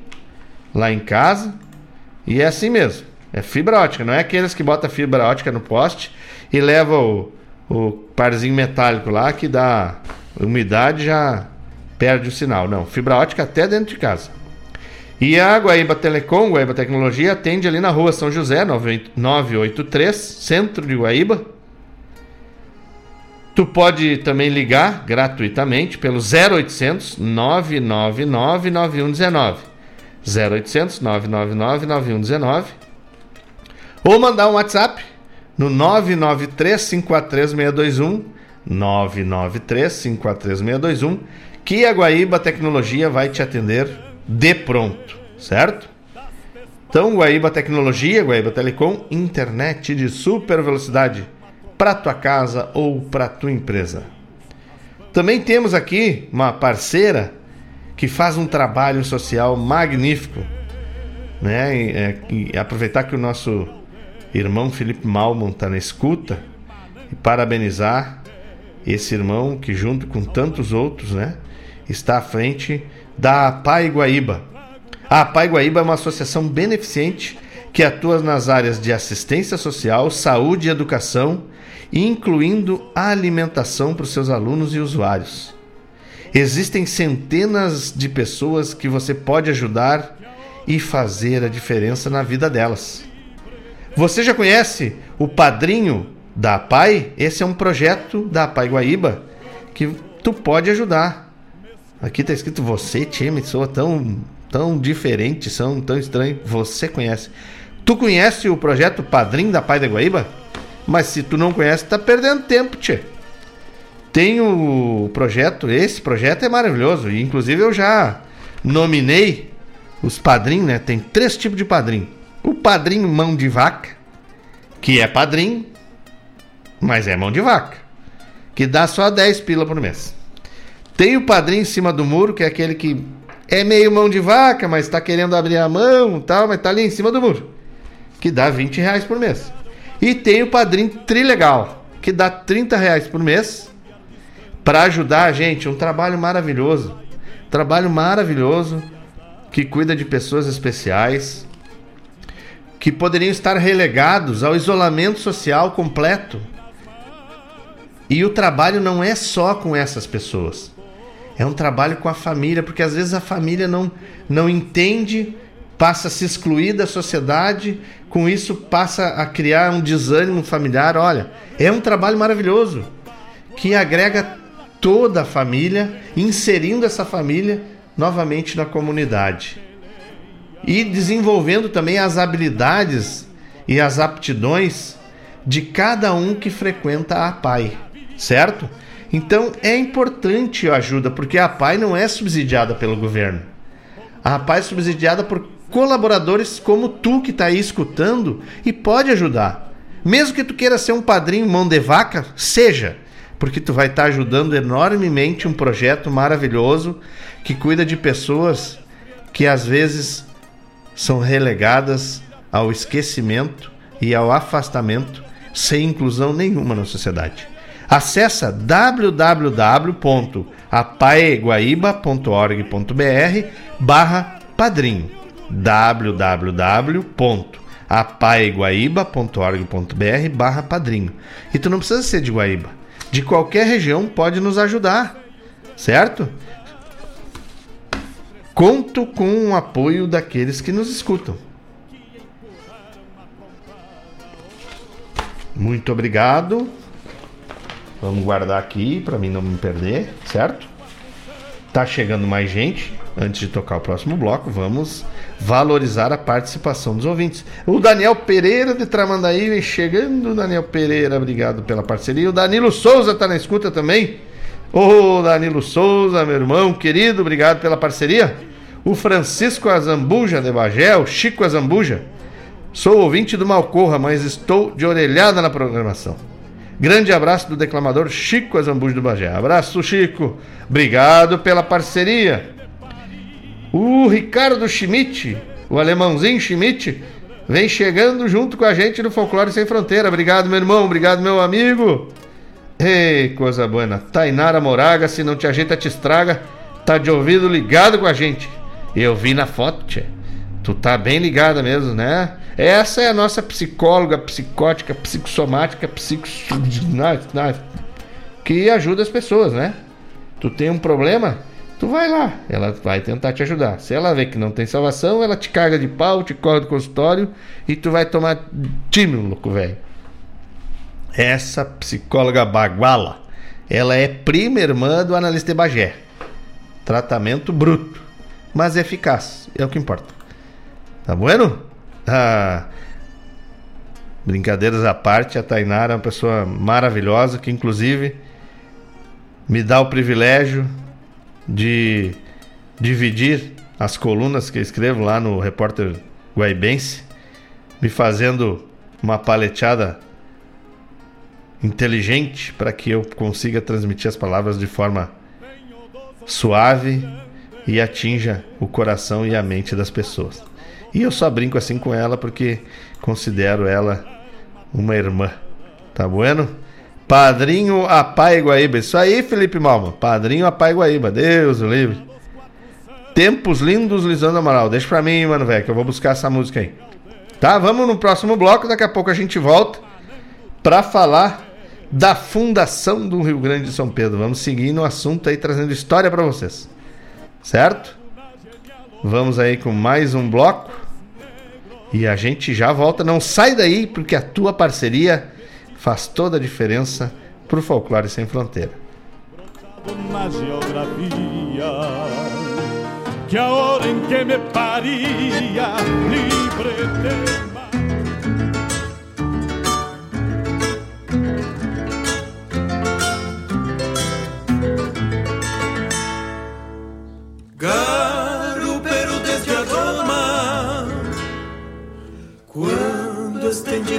lá em casa e é assim mesmo. É fibra ótica, não é aqueles que botam fibra ótica no poste e levam o parzinho metálico lá que dá umidade já perde o sinal. Não, fibra ótica até dentro de casa. E a Guaíba Telecom, Guaíba Tecnologia, atende ali na rua São José, 983, centro de Guaíba. Tu pode também ligar gratuitamente pelo 0800 999 9119. 0800 999 9119. Ou mandar um WhatsApp no 993 543 621. 993 543 621. Que a Guaíba Tecnologia vai te atender de pronto, certo? Então, Guaíba Tecnologia, Guaíba Telecom, internet de super velocidade para tua casa ou para tua empresa. Também temos aqui uma parceira que faz um trabalho social magnífico, né? E, é, e aproveitar que o nosso irmão Felipe Malmon está na escuta e parabenizar esse irmão que junto com tantos outros, né, está à frente da Pai Guaíba. A Pai Guaíba é uma associação beneficente que atua nas áreas de assistência social, saúde e educação incluindo a alimentação para os seus alunos e usuários. Existem centenas de pessoas que você pode ajudar e fazer a diferença na vida delas. Você já conhece o padrinho da Pai? Esse é um projeto da Pai Guaíba que tu pode ajudar. Aqui está escrito você, time, soa tão tão diferente, são tão estranho. Você conhece? Tu conhece o projeto Padrinho da Pai da Guaíba? Mas se tu não conhece, tá perdendo tempo, tchê. Tem o projeto, esse projeto é maravilhoso. E inclusive eu já nominei os padrinhos, né? Tem três tipos de padrinho. O padrinho mão de vaca, que é padrinho, mas é mão de vaca, que dá só 10 pila por mês. Tem o padrinho em cima do muro, que é aquele que é meio mão de vaca, mas está querendo abrir a mão tal, mas tá ali em cima do muro, que dá 20 reais por mês. E tem o padrinho Trilegal, que dá 30 reais por mês para ajudar a gente. Um trabalho maravilhoso. Trabalho maravilhoso que cuida de pessoas especiais que poderiam estar relegados ao isolamento social completo. E o trabalho não é só com essas pessoas. É um trabalho com a família, porque às vezes a família não, não entende passa a se excluir da sociedade, com isso passa a criar um desânimo familiar. Olha, é um trabalho maravilhoso que agrega toda a família, inserindo essa família novamente na comunidade e desenvolvendo também as habilidades e as aptidões de cada um que frequenta a PAI, certo? Então é importante a ajuda, porque a PAI não é subsidiada pelo governo. A PAI é subsidiada por colaboradores como tu que está aí escutando e pode ajudar. Mesmo que tu queira ser um padrinho mão de vaca, seja, porque tu vai estar tá ajudando enormemente um projeto maravilhoso que cuida de pessoas que às vezes são relegadas ao esquecimento e ao afastamento sem inclusão nenhuma na sociedade. Acesse www.apaeguaíba.org.br barra padrinho www.apaeguaíba.org.br barra padrinho. E tu não precisa ser de Guaíba. De qualquer região pode nos ajudar, certo? Conto com o apoio daqueles que nos escutam. Muito obrigado. Vamos guardar aqui para mim não me perder, certo? Tá chegando mais gente. Antes de tocar o próximo bloco, vamos valorizar a participação dos ouvintes. O Daniel Pereira de Tramandaí vem chegando. Daniel Pereira, obrigado pela parceria. O Danilo Souza está na escuta também. Ô Danilo Souza, meu irmão querido, obrigado pela parceria. O Francisco Azambuja de Bagé, o Chico Azambuja. Sou ouvinte do Malcorra, mas estou de orelhada na programação. Grande abraço do declamador Chico Azambuja do Bagé. Abraço, Chico. Obrigado pela parceria. O Ricardo Schmidt, o alemãozinho Schmidt, vem chegando junto com a gente no Folclore Sem Fronteira. Obrigado, meu irmão. Obrigado, meu amigo. Ei, coisa boa. Tainara Moraga, se não te ajeita, te estraga. Tá de ouvido ligado com a gente. Eu vi na foto, tchê. Tu tá bem ligada mesmo, né? Essa é a nossa psicóloga, psicótica, psicossomática, psico... que ajuda as pessoas, né? Tu tem um problema? tu vai lá, ela vai tentar te ajudar. Se ela vê que não tem salvação, ela te carga de pau, te corre do consultório e tu vai tomar time, louco velho. Essa psicóloga baguala Ela é prima irmã do analista de Bagé. Tratamento bruto, mas eficaz, é o que importa. Tá bueno? Ah, brincadeiras à parte, a Tainara é uma pessoa maravilhosa que, inclusive, me dá o privilégio de dividir as colunas que eu escrevo lá no Repórter Guaibense, me fazendo uma paleteada inteligente para que eu consiga transmitir as palavras de forma suave e atinja o coração e a mente das pessoas. E eu só brinco assim com ela porque considero ela uma irmã. Tá bueno? Padrinho Apai Guaíba. Isso aí, Felipe Malma. Padrinho Apai Guaíba. Deus o livre. Tempos lindos, Lisandro Amaral. Deixa pra mim, mano, velho, que eu vou buscar essa música aí. Tá, vamos no próximo bloco. Daqui a pouco a gente volta pra falar da fundação do Rio Grande de São Pedro. Vamos seguir no assunto aí, trazendo história para vocês. Certo? Vamos aí com mais um bloco. E a gente já volta. Não sai daí, porque a tua parceria faz toda a diferença pro Folclore Sem Fronteira. Na geografia, que a hora em que me paria, livre de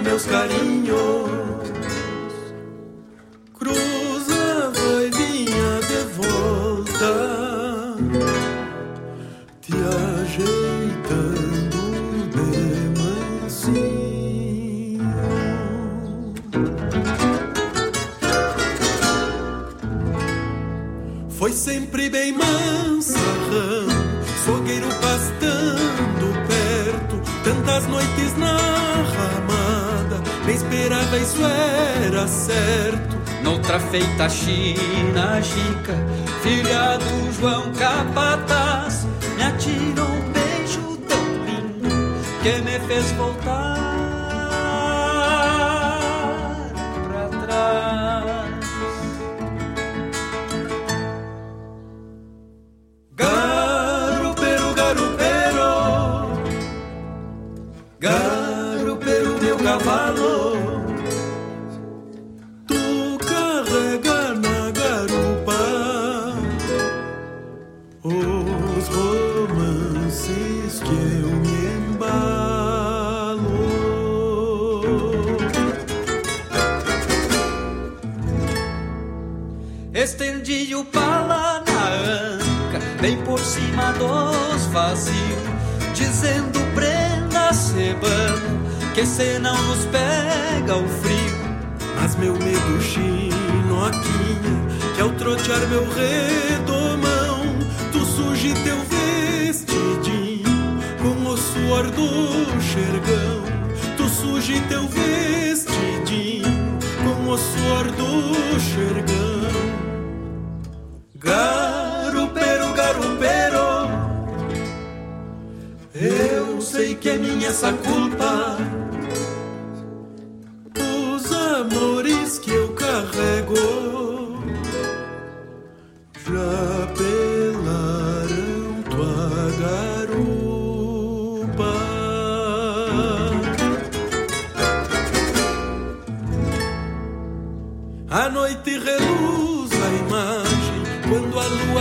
meus carinhos, cruzava e vinha de volta, te ajeitando de mansinho. Foi sempre bem mansa, sogueiro pastando perto, tantas noites na me esperava isso era certo. Noutra feita China Jica, filha do João Capataz, me atirou um beijo tão lindo que me fez voltar pra trás. Garupero, garupero, meu cavalo. Tu carrega na garupa os romances que eu me embalo. Estendi o pala na anca, bem por cima dos vazios, dizendo prenda sebano, que se não nos pega o frio. Mas meu medo chinoquinha, que ao trotear meu redomão, tu surge teu vestidinho, com o suor do xergão. Tu surge teu vestidinho, com o suor do xergão. Garupero, garupero, eu sei que é minha essa culpa.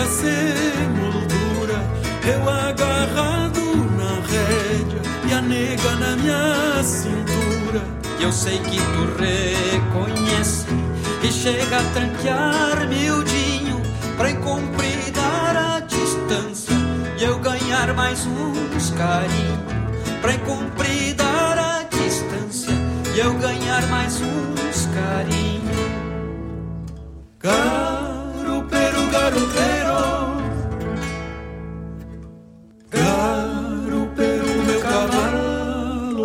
A lua se moldura. Eu agarrado na rédea e a nega na minha cintura. E eu sei que tu reconhece e chega a tranquear miudinho pra encompridar a distância e eu ganhar mais uns carinhos pra encompridar a distância e eu ganhar mais uns carinhos. Garupero, garupero, garupero, meu cavalo.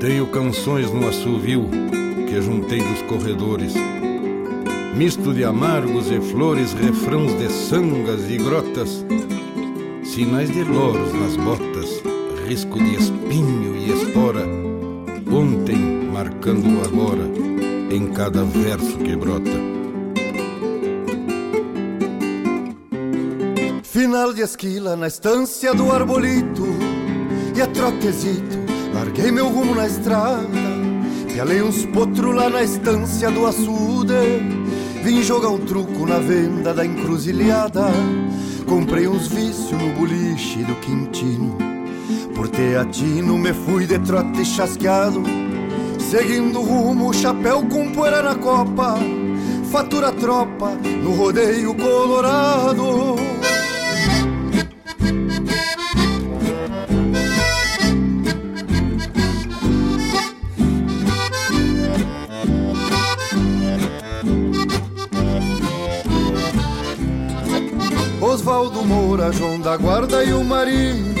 Tenho canções no assovio que juntei dos corredores. Misto de amargos e flores, refrãos de sangas e grotas, sinais de loros nas botas, risco de espinho e espora, ontem marcando o agora em cada verso que brota. Final de esquila na estância do arbolito E a trotezito, larguei meu rumo na estrada Pialei uns potros lá na estância do açude Vim jogar um truco na venda da encruzilhada. Comprei uns vícios no boliche do Quintino. Por teatino me fui de trote chasqueado. Seguindo rumo, chapéu com poeira na copa. Fatura tropa no rodeio colorado Moura, João da Guarda e o Marinho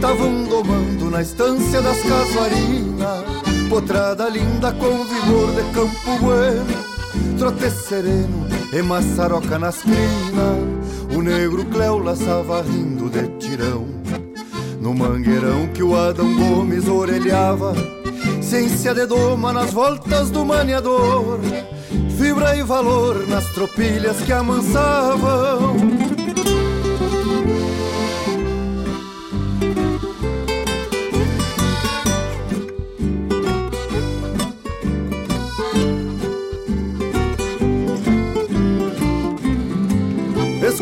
Tavam domando na estância das casuarinas. Potrada linda com vigor de campo bueno Trote sereno e maçaroca nas crinas. O negro Cléo laçava rindo de tirão. No mangueirão que o Adão Gomes orelhava Ciência de doma nas voltas do maniador. Fibra e valor nas tropilhas que amansavam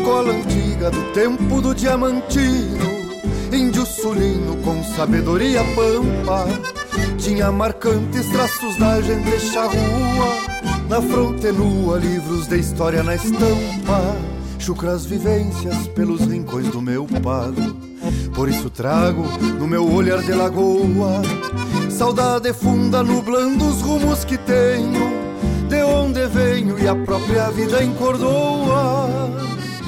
escola antiga do tempo do diamantino, índio sulino com sabedoria pampa. Tinha marcantes traços da gente charrua, na fronte nua, livros de história na estampa. Chucras vivências pelos rincões do meu pago, por isso trago no meu olhar de lagoa. Saudade funda nublando os rumos que tenho, de onde venho e a própria vida encordoa.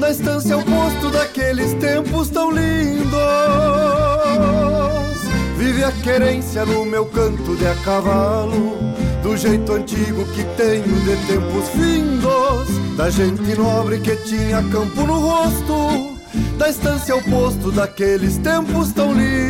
na estância oposto daqueles tempos tão lindos. Vive a querência no meu canto de a cavalo, do jeito antigo que tenho de tempos findos, da gente nobre que tinha campo no rosto, da estância oposto daqueles tempos tão lindos.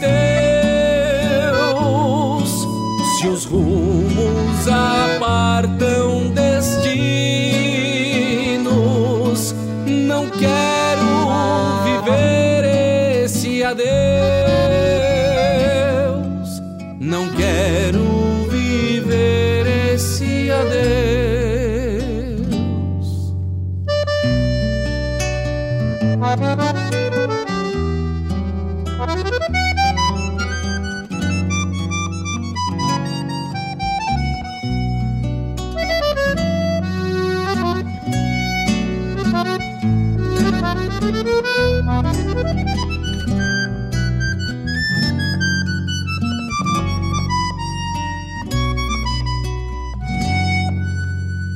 teus. Se os rumos apartam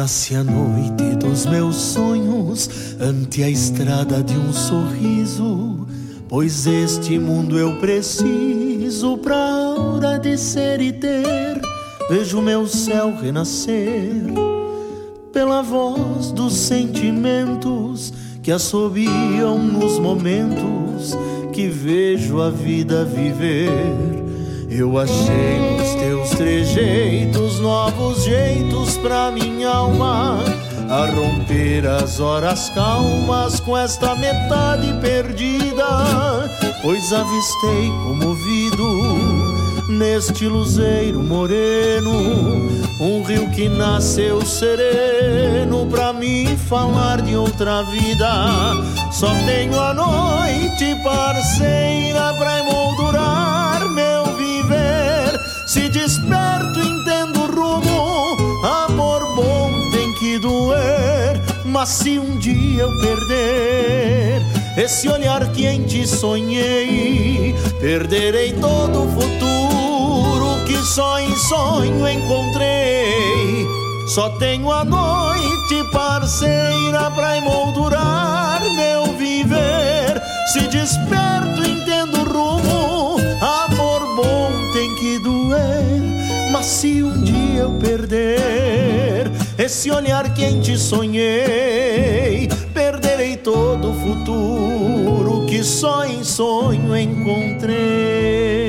Nasce a noite dos meus sonhos ante a estrada de um sorriso. Pois este mundo eu preciso pra hora de ser e ter. Vejo meu céu renascer pela voz dos sentimentos que assobiam nos momentos que vejo a vida viver. Eu achei nos teus trejeitos novos jeitos pra minha alma a romper as horas calmas com esta metade perdida, pois avistei comovido neste luzeiro moreno um rio que nasceu sereno pra me falar de outra vida. Só tenho a noite parceira pra emoldurar. Se desperto, entendo o rumo, amor bom que doer, mas se um dia eu perder esse olhar que em ti sonhei, perderei todo o futuro que só em sonho encontrei. Só tenho a noite parceira pra emoldurar meu viver. Se desperto, entendo o rumo, mas se um dia eu perder esse olhar que em ti sonhei, perderei todo o futuro que só em sonho encontrei.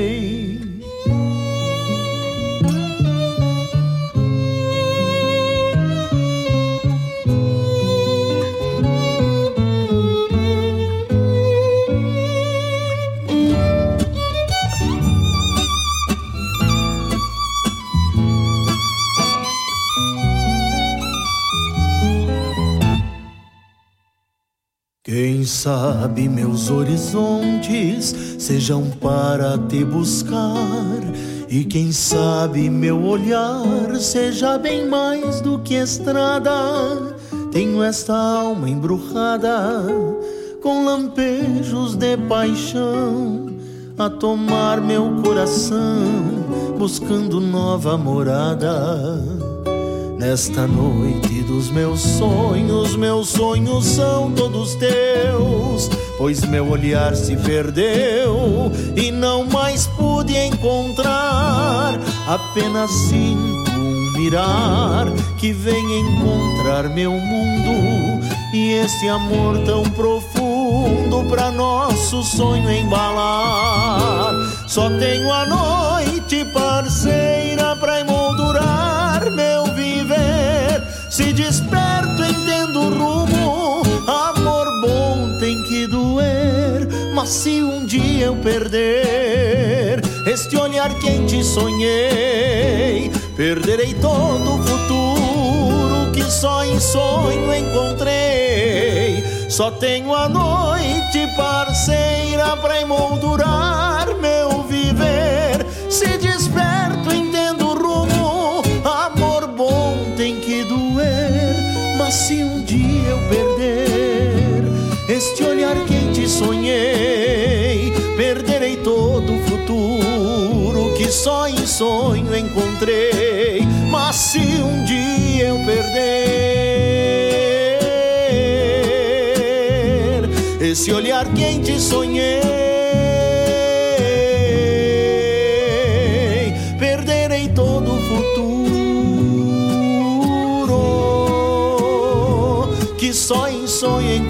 Sabe meus horizontes sejam para te buscar, e quem sabe meu olhar seja bem mais do que estrada. Tenho esta alma embrujada com lampejos de paixão a tomar meu coração, buscando nova morada. Nesta noite dos meus sonhos, meus sonhos são todos teus, pois meu olhar se perdeu e não mais pude encontrar. Apenas sinto um mirar que vem encontrar meu mundo e esse amor tão profundo pra nosso sonho embalar. Só tenho a noite parceira pra Se desperto, entendo o rumo. Amor bom tem que doer. Mas se um dia eu perder este olhar que em ti sonhei, perderei todo o futuro que só em sonho encontrei. Só tenho a noite parceira pra emoldurar meu só em sonho encontrei. Mas se um dia eu perder esse olhar que em ti sonhei, perderei todo o futuro que só em sonho encontrei.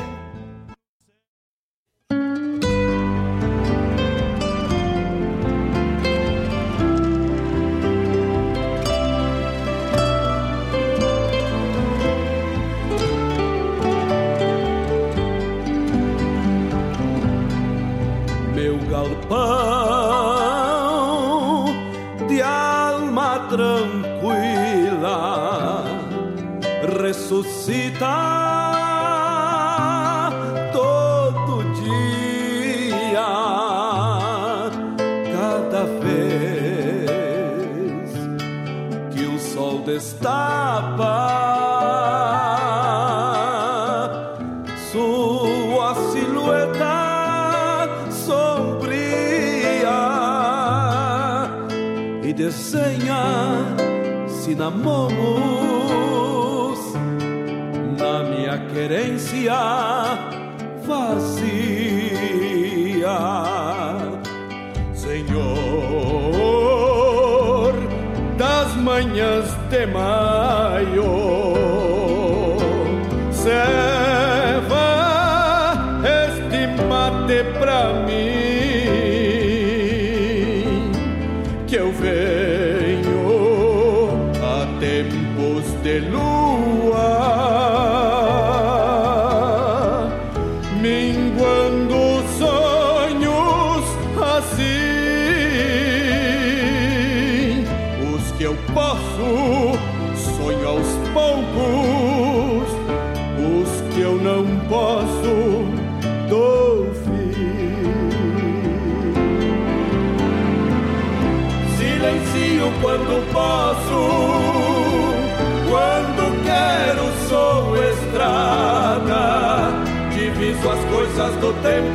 visitar todo dia, cada vez que o sol destapa sua silhueta sombria e desenha-se na mão silla vacía. Señor, das mañas de mayo.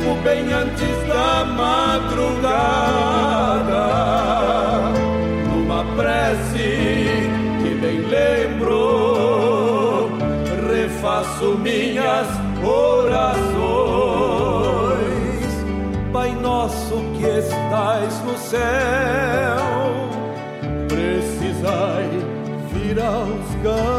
tempo bem antes da madrugada, numa prece que bem lembro, refaço minhas orações. Pai nosso que estais no céu, precisai vir aos cães.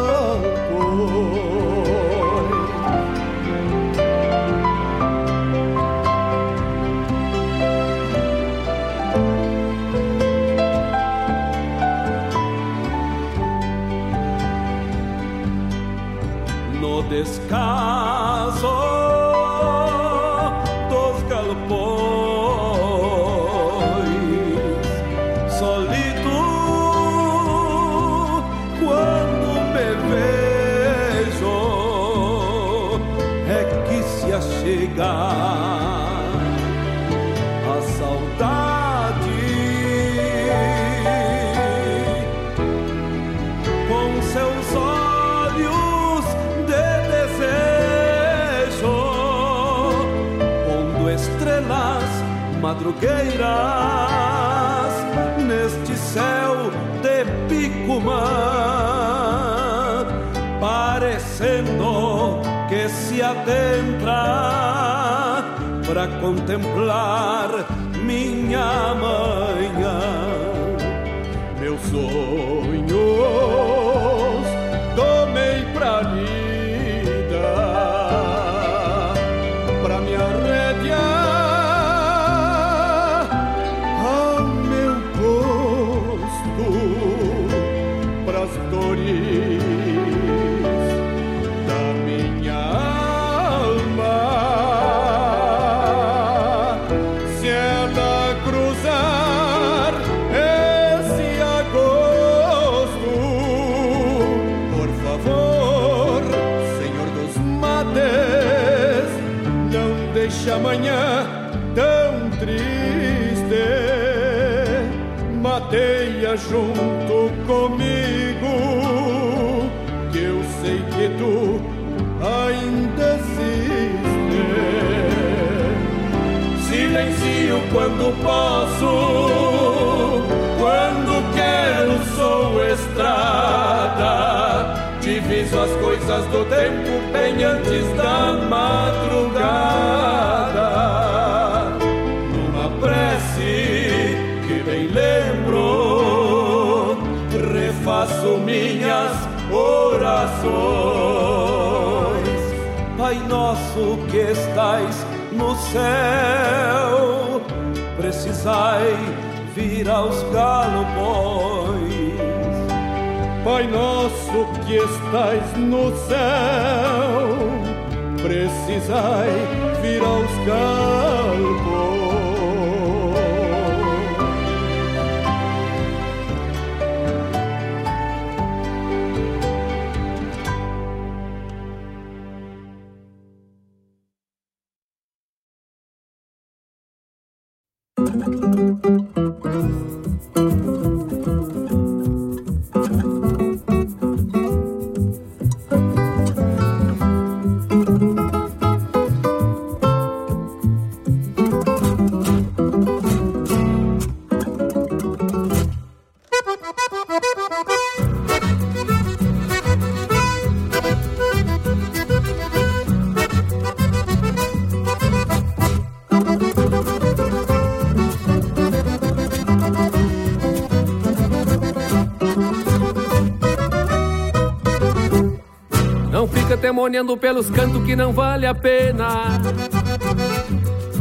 Testemunhando pelos cantos que não vale a pena.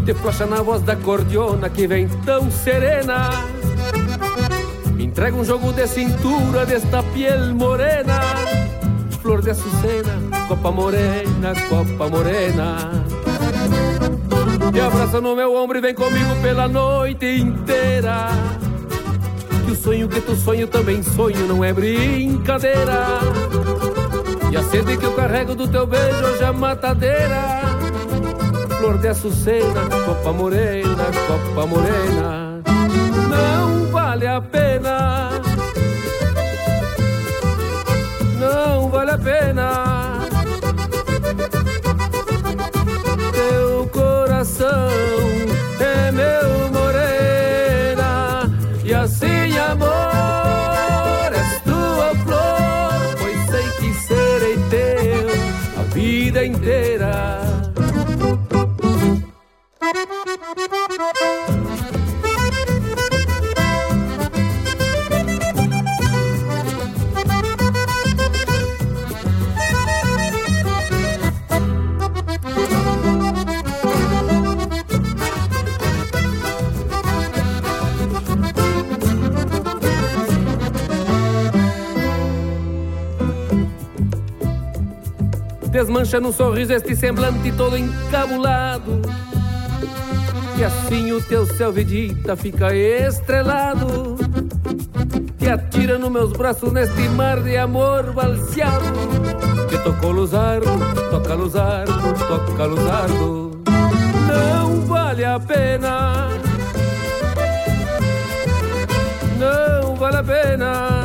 Te flocha na voz da cordiona que vem tão serena. Me entrega um jogo de cintura desta piel morena. Flor de açucena, copa morena, copa morena. Te abraça no meu ombro e vem comigo pela noite inteira. Que o sonho que tu sonho também sonho, não é brincadeira. E a sede que eu carrego do teu beijo hoje é matadeira. Flor de açucena, copa morena, copa morena. Não vale a pena. Não vale a pena desmancha num sorriso este semblante todo encabulado. E assim o teu céu vedita fica estrelado. Te atira nos meus braços neste mar de amor balseado. Que tocou luzardo, toca luzardo, toca luzardo. Não vale a pena. Não vale a pena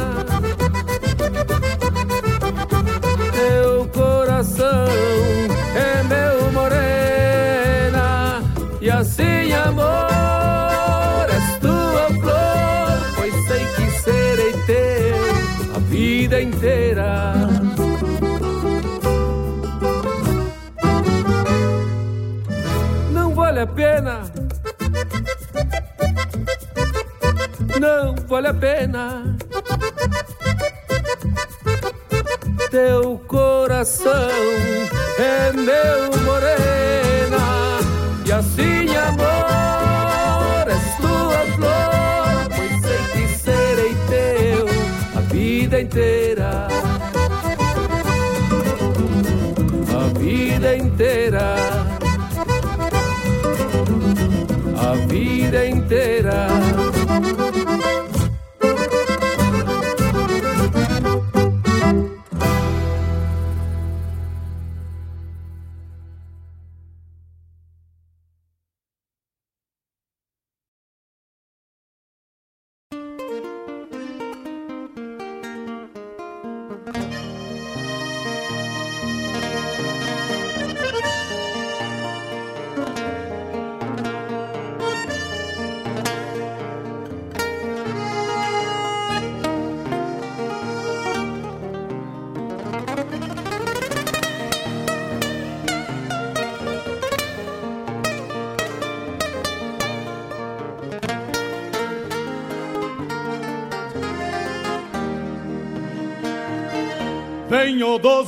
amor és tua flor pois sei que serei teu a vida inteira. Não vale a pena. Não vale a pena. Teu coração é meu assim amor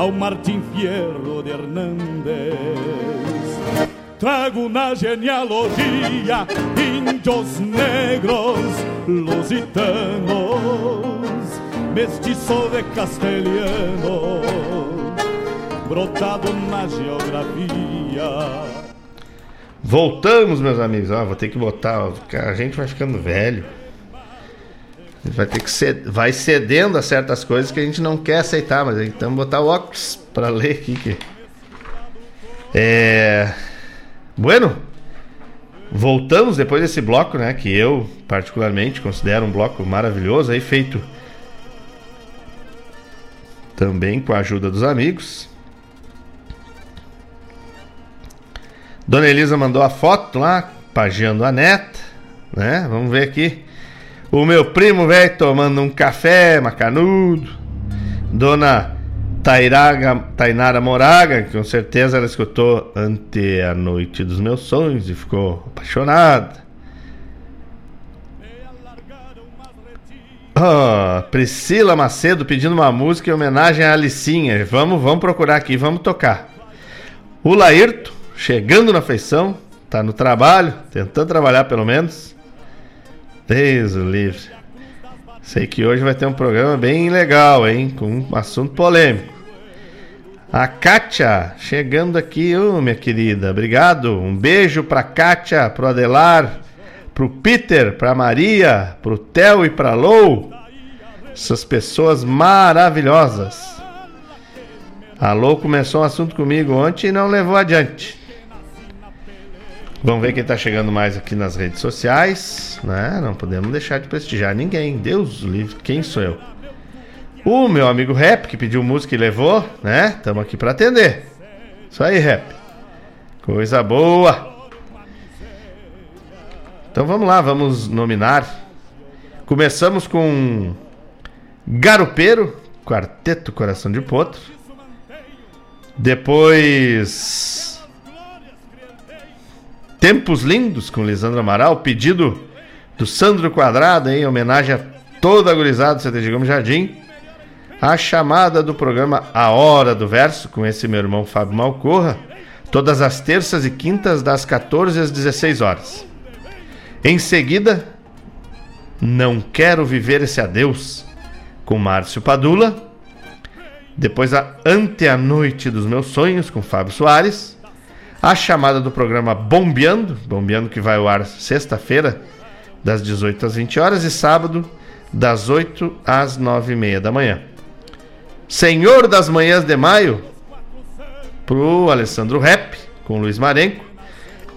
ao Martim Fierro de Hernández. Trago na genealogia indios negros, lusitanos, mestiço de castelhano, brotado na geografia. Voltamos, meus amigos. Ah, vou ter que botar. A gente vai ficando velho. Vai ter que ser, vai cedendo a certas coisas que a gente não quer aceitar, mas então botar o óculos para ler aqui que é bueno. Voltamos depois desse bloco, né, que eu particularmente considero um bloco maravilhoso aí feito também com a ajuda dos amigos. Dona Elisa mandou a foto lá, pageando a neta, né? Vamos ver aqui. O meu primo velho tomando um café macanudo. Dona Tairaga, Tainara Moraga, que com certeza ela escutou ante a noite dos meus sonhos e ficou apaixonada. Oh, Priscila Macedo pedindo uma música em homenagem à Alicinha. Vamos, vamos procurar aqui, vamos tocar. O Lairto, chegando na feição, tá no trabalho, tentando trabalhar pelo menos. Deus livre. Sei que hoje vai ter um programa bem legal, hein? Com um assunto polêmico. A Kátia chegando aqui, oh, minha querida, obrigado. Um beijo pra Kátia, pro Adelar, pro Peter, pra Maria, pro Theo e pra Lou. Essas pessoas maravilhosas. A Lou começou um assunto comigo ontem e não levou adiante. Vamos ver quem está chegando mais aqui nas redes sociais, né? Não podemos deixar de prestigiar ninguém. Deus livre, quem sou eu? O meu amigo Rap, que pediu música e levou, né? Estamos aqui para atender. Isso aí, Rap. Coisa boa. Então vamos lá, vamos nominar. Começamos com Garupeiro, Quarteto Coração de Potro. Depois Tempos Lindos com Lisandro Amaral, pedido do Sandro Quadrado, em homenagem a toda a gurizada do CT Gomes Jardim. A chamada do programa A Hora do Verso, com esse meu irmão Fábio Malcorra, todas as terças e quintas, das 14 às 16 horas. Em seguida, Não Quero Viver Esse Adeus, com Márcio Padula. Depois, a Ante a Noite dos Meus Sonhos, com Fábio Soares a chamada do programa Bombeando, Bombeando que vai ao ar sexta-feira, das 18 às 20 horas, e sábado, das 8 às 9 e meia da manhã. Senhor das Manhãs de Maio, pro Alessandro Rep, com Luiz Marenco,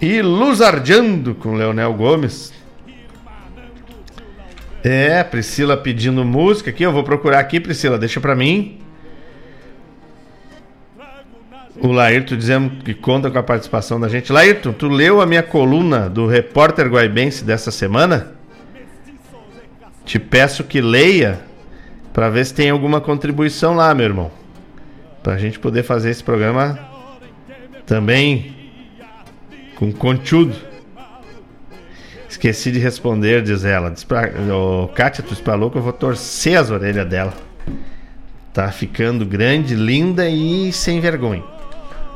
e Luz Ardiando, com Leonel Gomes. É, Priscila pedindo música aqui, eu vou procurar aqui, Priscila, deixa pra mim. O Laírto dizendo que conta com a participação da gente. Laírto, tu leu a minha coluna do repórter guaibense dessa semana? Te peço que leia para ver se tem alguma contribuição lá, meu irmão. Pra gente poder fazer esse programa também com conteúdo. Esqueci de responder, diz ela. Diz pra, oh, Kátia, tu falou que eu vou torcer as orelhas dela. Tá ficando grande, linda e sem vergonha.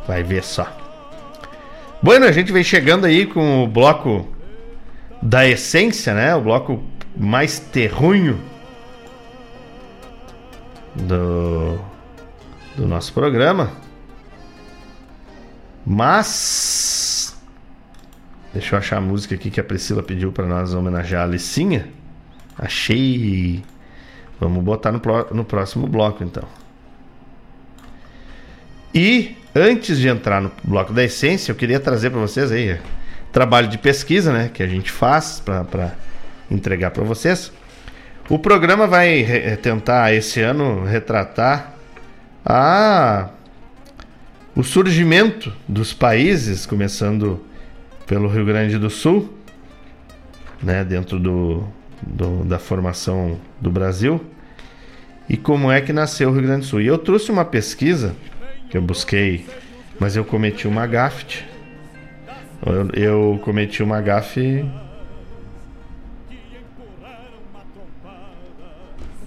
Vai ver só. Bueno, a gente vem chegando aí com o bloco da essência, né? O bloco mais terrunho do, do nosso programa. Mas. Deixa eu achar a música aqui que a Priscila pediu para nós homenagear a Alicinha. Achei. Vamos botar no, no próximo bloco então. E Antes de entrar no bloco da essência, eu queria trazer para vocês aí trabalho de pesquisa, né, que a gente faz para entregar para vocês. O programa vai tentar esse ano retratar a o surgimento dos países, começando pelo Rio Grande do Sul, né, dentro do, do, da formação do Brasil, e como é que nasceu o Rio Grande do Sul. E eu trouxe uma pesquisa que eu busquei, mas eu cometi uma gafe. Eu, eu cometi uma gafe.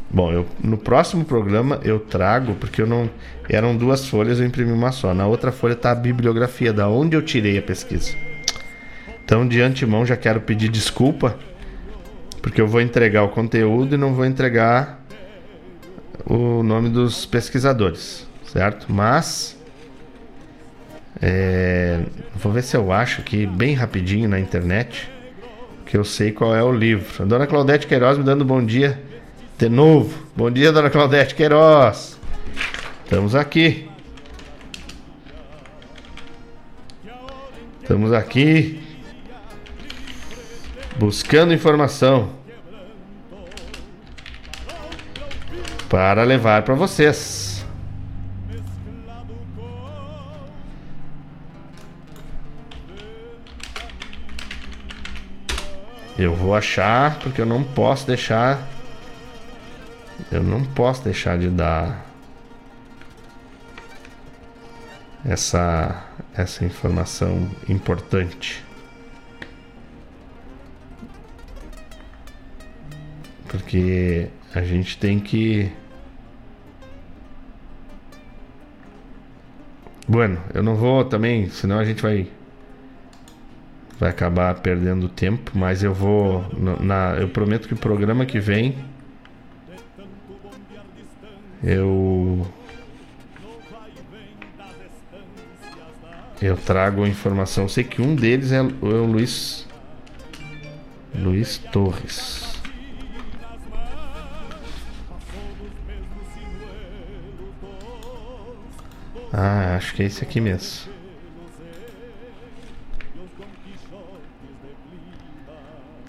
Bom, eu, no próximo programa eu trago, porque eu não. Eram duas folhas, eu imprimi uma só. Na outra folha está a bibliografia, da onde eu tirei a pesquisa. Então, de antemão, já quero pedir desculpa, porque eu vou entregar o conteúdo e não vou entregar o nome dos pesquisadores, certo? Mas. É, vou ver se eu acho aqui bem rapidinho na internet, que eu sei qual é o livro. A dona Claudete Queiroz me dando bom dia de novo. Bom dia, dona Claudete Queiroz. Estamos aqui. Estamos aqui buscando informação para levar para vocês. Eu vou achar porque eu não posso deixar eu não posso deixar de dar essa essa informação importante. Porque a gente tem que. Bueno, eu não vou também, senão a gente vai vai acabar perdendo tempo, mas eu vou na eu prometo que o programa que vem eu eu trago informação. Sei que um deles é, é o Luiz Luiz Torres. Ah, acho que é esse aqui mesmo.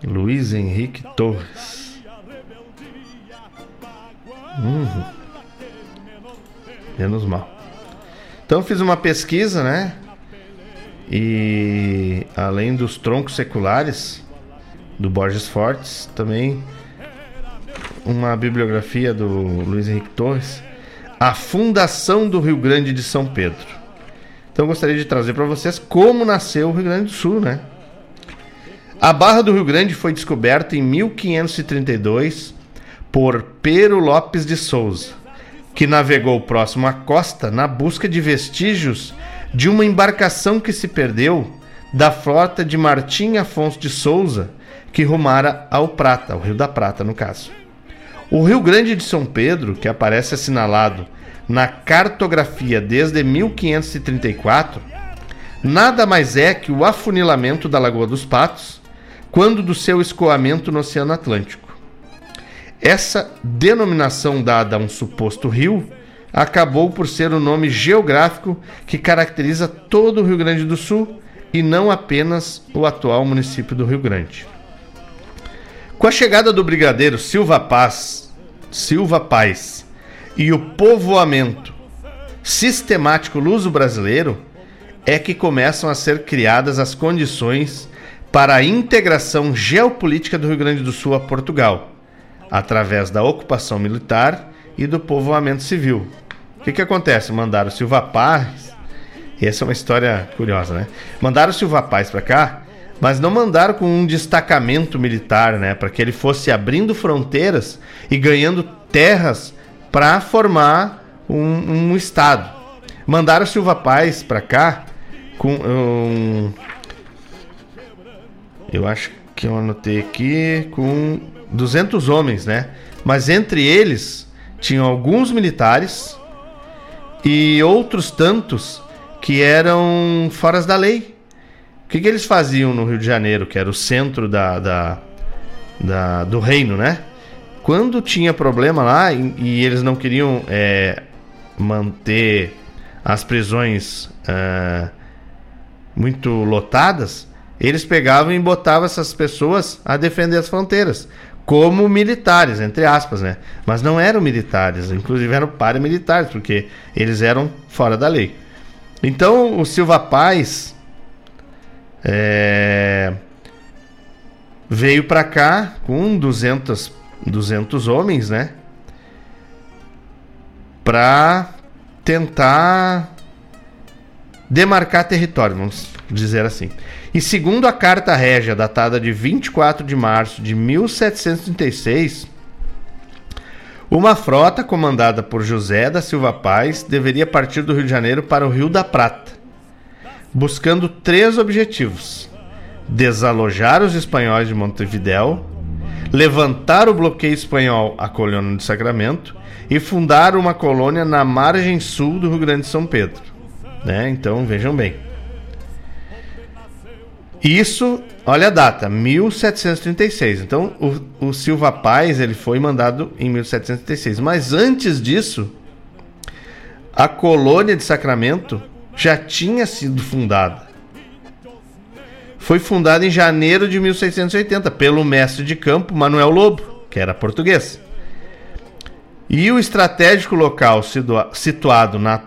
Luiz Henrique Torres. Uhum. Menos mal. Então fiz uma pesquisa, né? E além dos troncos seculares do Borges Fortes, também uma bibliografia do Luiz Henrique Torres a fundação do Rio Grande de São Pedro. Então gostaria de trazer para vocês como nasceu o Rio Grande do Sul, né? A Barra do Rio Grande foi descoberta em 1532 por Pero Lopes de Souza, que navegou próximo à costa na busca de vestígios de uma embarcação que se perdeu da frota de Martim Afonso de Souza, que rumara ao Prata, ao Rio da Prata, no caso. O Rio Grande de São Pedro, que aparece assinalado na cartografia desde 1534, nada mais é que o afunilamento da Lagoa dos Patos, quando do seu escoamento no Oceano Atlântico. Essa denominação dada a um suposto rio acabou por ser o nome geográfico que caracteriza todo o Rio Grande do Sul e não apenas o atual município do Rio Grande. Com a chegada do brigadeiro Silva Paz Silva Paz e o povoamento sistemático luso-brasileiro é que começam a ser criadas as condições para a integração geopolítica do Rio Grande do Sul a Portugal, através da ocupação militar e do povoamento civil. O que, que acontece? Mandaram Silva Paz. Essa é uma história curiosa, né? Mandaram Silva Paz para cá, mas não mandaram com um destacamento militar, né? Para que ele fosse abrindo fronteiras e ganhando terras para formar um, um, estado. Mandaram Silva Paz para cá com um, eu acho que eu anotei aqui com 200 homens, né? Mas entre eles tinham alguns militares e outros tantos que eram fora da lei. O que, que eles faziam no Rio de Janeiro, que era o centro da, da, da do reino, né? Quando tinha problema lá e, e eles não queriam é, manter as prisões é, muito lotadas, eles pegavam e botavam essas pessoas a defender as fronteiras, como militares, entre aspas, né? Mas não eram militares, inclusive eram paramilitares, porque eles eram fora da lei. Então o Silva Paz é, veio para cá com 200 200 homens, né? Para tentar demarcar território, vamos dizer assim. E segundo a Carta Régia, datada de 24 de março de 1736, uma frota comandada por José da Silva Paz deveria partir do Rio de Janeiro para o Rio da Prata, buscando três objetivos: desalojar os espanhóis de Montevidéu, levantar o bloqueio espanhol à colônia de Sacramento e fundar uma colônia na margem sul do Rio Grande de São Pedro. Né? Então vejam bem. Isso, olha a data, 1736. Então o, o Silva Paz ele foi mandado em 1736. Mas antes disso, a colônia de Sacramento já tinha sido fundada. Foi fundada em janeiro de 1680 pelo mestre de campo Manuel Lobo, que era português. E o estratégico local situado na,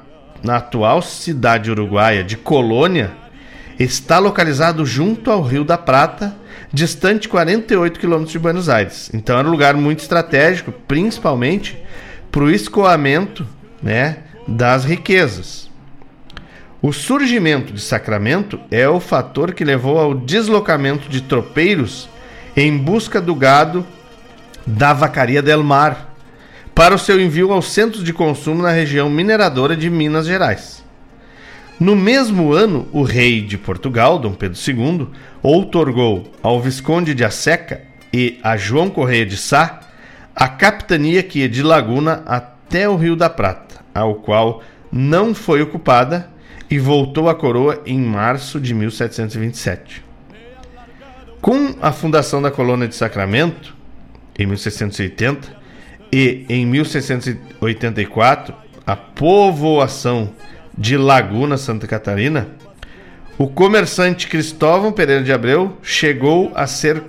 na atual cidade uruguaia de Colônia está localizado junto ao Rio da Prata, distante 48 quilômetros de Buenos Aires. Então era um lugar muito estratégico, principalmente para o escoamento né, das riquezas. O surgimento de Sacramento é o fator que levou ao deslocamento de tropeiros em busca do gado da Vacaria del Mar para o seu envio aos centros de consumo na região mineradora de Minas Gerais. No mesmo ano, o rei de Portugal, Dom Pedro II, outorgou ao Visconde de Aseca e a João Correia de Sá a capitania que ia de Laguna até o Rio da Prata, ao qual não foi ocupada e voltou à coroa em março de 1727. Com a fundação da colônia de Sacramento, em 1680, e em 1684, a povoação de Laguna, Santa Catarina, o comerciante Cristóvão Pereira de Abreu chegou a ser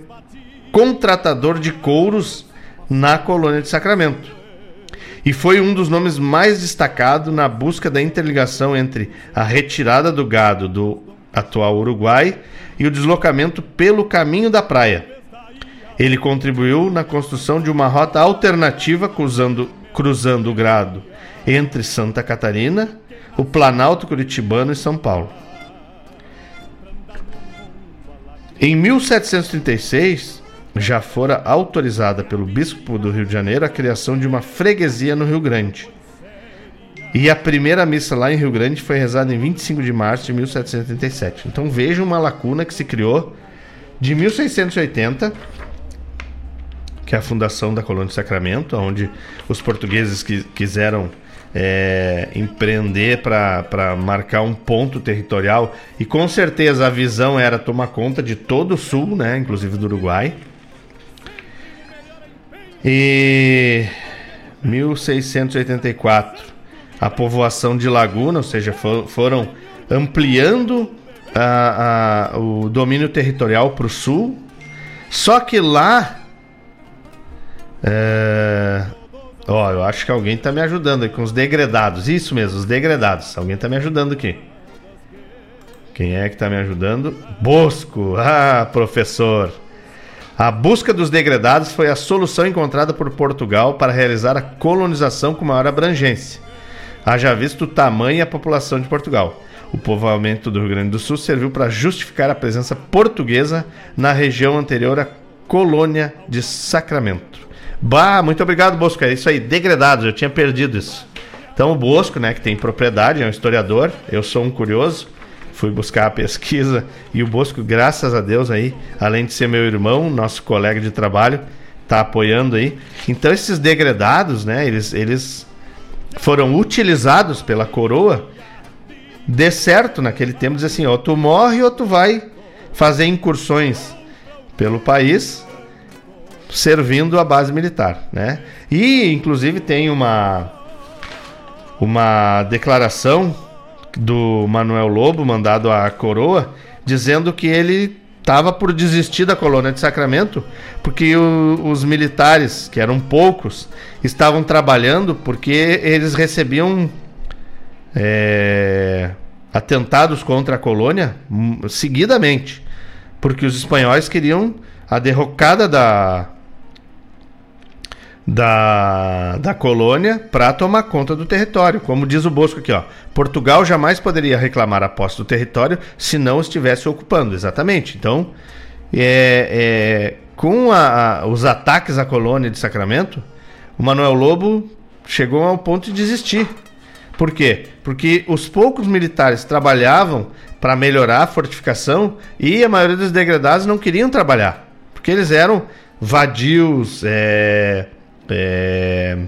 contratador de couros na colônia de Sacramento. E foi um dos nomes mais destacados na busca da interligação entre a retirada do gado do atual Uruguai e o deslocamento pelo caminho da praia. Ele contribuiu na construção de uma rota alternativa cruzando, cruzando o grado entre Santa Catarina o Planalto Curitibano e São Paulo. Em 1736, já fora autorizada pelo bispo do Rio de Janeiro a criação de uma freguesia no Rio Grande. E a primeira missa lá em Rio Grande foi rezada em 25 de março de 1737. Então veja uma lacuna que se criou de 1680, que é a fundação da Colônia de Sacramento, onde os portugueses que quiseram é, empreender para marcar um ponto territorial. E com certeza a visão era tomar conta de todo o sul, né, inclusive do Uruguai. E 1684, a povoação de Laguna, ou seja, for, foram ampliando a, a, o domínio territorial para o sul. Só que lá é, Ó, oh, eu acho que alguém tá me ajudando aqui com os degredados. Isso mesmo, os degredados. Alguém tá me ajudando aqui. Quem é que tá me ajudando? Bosco. Ah, professor. A busca dos degredados foi a solução encontrada por Portugal para realizar a colonização com maior abrangência. Haja visto o tamanho e a população de Portugal. O povoamento do Rio Grande do Sul serviu para justificar a presença portuguesa na região anterior à colônia de Sacramento. Bah, muito obrigado, Bosco. É isso aí, degredados, eu tinha perdido isso. Então, o Bosco, né, que tem propriedade, é um historiador, eu sou um curioso, fui buscar a pesquisa e o Bosco, graças a Deus aí, além de ser meu irmão, nosso colega de trabalho, tá apoiando aí. Então, esses degredados, né, eles, eles foram utilizados pela coroa de certo naquele tempo, dizer assim, ó, tu morre ou tu vai fazer incursões pelo país servindo a base militar, né? E inclusive tem uma uma declaração do Manuel Lobo mandado à coroa dizendo que ele estava por desistir da colônia de Sacramento porque o, os militares, que eram poucos, estavam trabalhando porque eles recebiam é, atentados contra a colônia hum, seguidamente, porque os espanhóis queriam a derrocada da da, da colônia para tomar conta do território. Como diz o Bosco aqui, ó, Portugal jamais poderia reclamar a posse do território se não estivesse ocupando, exatamente. Então, é, é, com a, a, os ataques à colônia de Sacramento, o Manuel Lobo chegou ao ponto de desistir. Por quê? Porque os poucos militares trabalhavam para melhorar a fortificação e a maioria dos degradados não queriam trabalhar, porque eles eram vadios, é, é,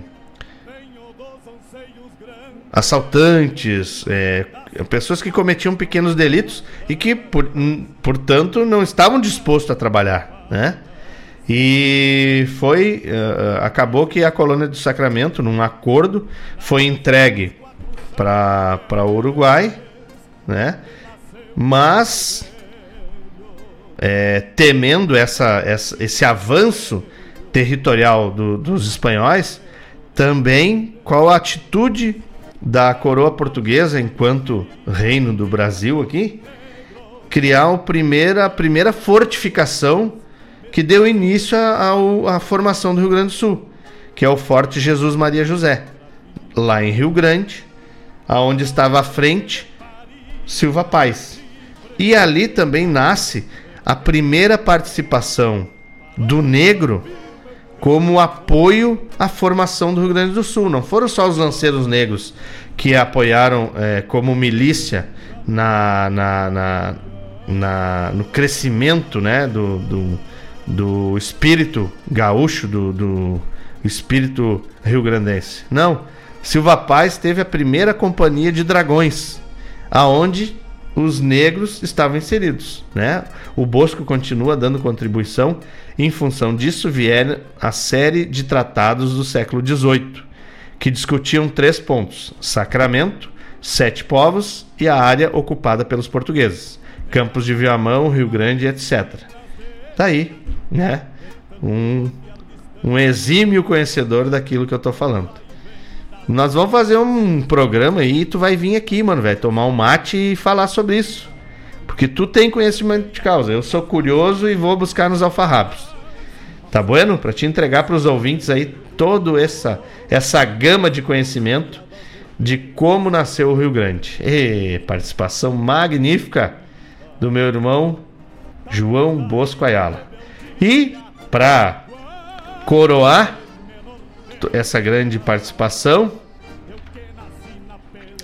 assaltantes, é, pessoas que cometiam pequenos delitos e que, por, portanto, não estavam dispostos a trabalhar, né? E foi. Uh, acabou que a colônia do Sacramento, num acordo, foi entregue para o Uruguai, né? Mas é, temendo essa, essa, esse avanço territorial do, dos espanhóis, também qual a atitude da coroa portuguesa enquanto reino do Brasil aqui, criar primeira, a primeira fortificação que deu início à formação do Rio Grande do Sul, que é o Forte Jesus Maria José, lá em Rio Grande, aonde estava à frente Silva Paz. E ali também nasce a primeira participação do negro como apoio à formação do Rio Grande do Sul. Não foram só os lanceiros negros que apoiaram é, como milícia na, na, na, na, no crescimento né, do, do, do espírito gaúcho, do, do espírito rio-grandense. Não. Silva Paz teve a primeira companhia de dragões, aonde os negros estavam inseridos. Né? O Bosco continua dando contribuição. Em função disso, vieram a série de tratados do século XVIII, que discutiam três pontos: Sacramento, sete povos e a área ocupada pelos portugueses, Campos de Viamão, Rio Grande, etc. Tá aí, né? Um, um exímio conhecedor daquilo que eu tô falando. Nós vamos fazer um programa aí e tu vai vir aqui, mano, vai tomar um mate e falar sobre isso. Porque tu tem conhecimento de causa. Eu sou curioso e vou buscar nos alfarrabos. Tá bueno? Para te entregar para os ouvintes aí toda essa essa gama de conhecimento de como nasceu o Rio Grande. E participação magnífica do meu irmão João Bosco Ayala. E para coroar essa grande participação,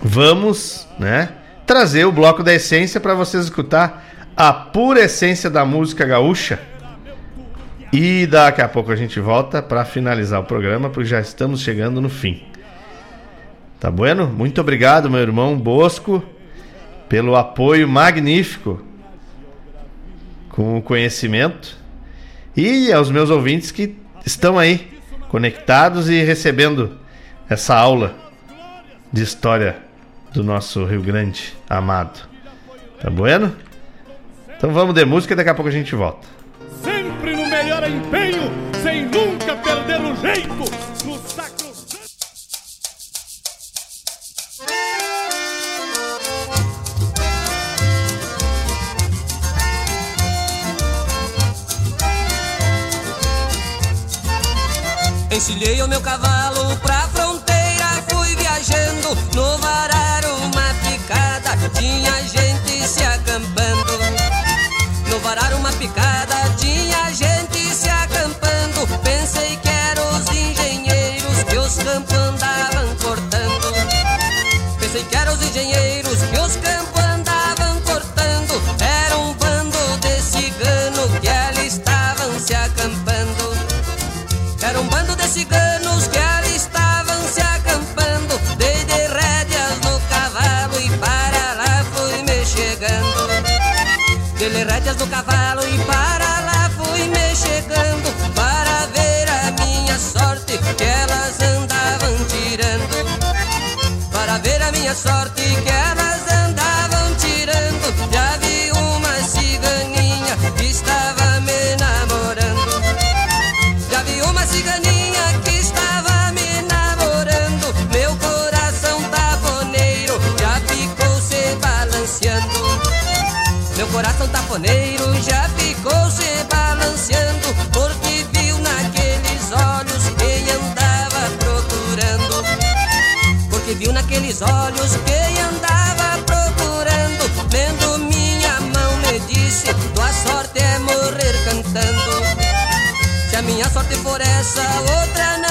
vamos, né, trazer o bloco da essência para vocês escutar a pura essência da música gaúcha. E daqui a pouco a gente volta para finalizar o programa, porque já estamos chegando no fim. Tá bueno? Muito obrigado, meu irmão Bosco, pelo apoio magnífico com o conhecimento e aos meus ouvintes que estão aí conectados e recebendo essa aula de história do nosso Rio Grande amado. Tá bueno? Então vamos de música e daqui a pouco a gente volta. Sempre no melhor empenho, sem nunca Encilhei o meu cavalo pra fronteira, fui viajando no varar uma picada, tinha gente se acampando. No varar uma picada, No cavalo e para lá fui me chegando. Para ver a minha sorte que elas andavam tirando. Para ver a minha sorte que elas taponeiro já ficou se balanceando. Porque viu naqueles olhos quem andava procurando. Porque viu naqueles olhos quem andava procurando. Vendo minha mão me disse: Tua sorte é morrer cantando. Se a minha sorte for essa, outra não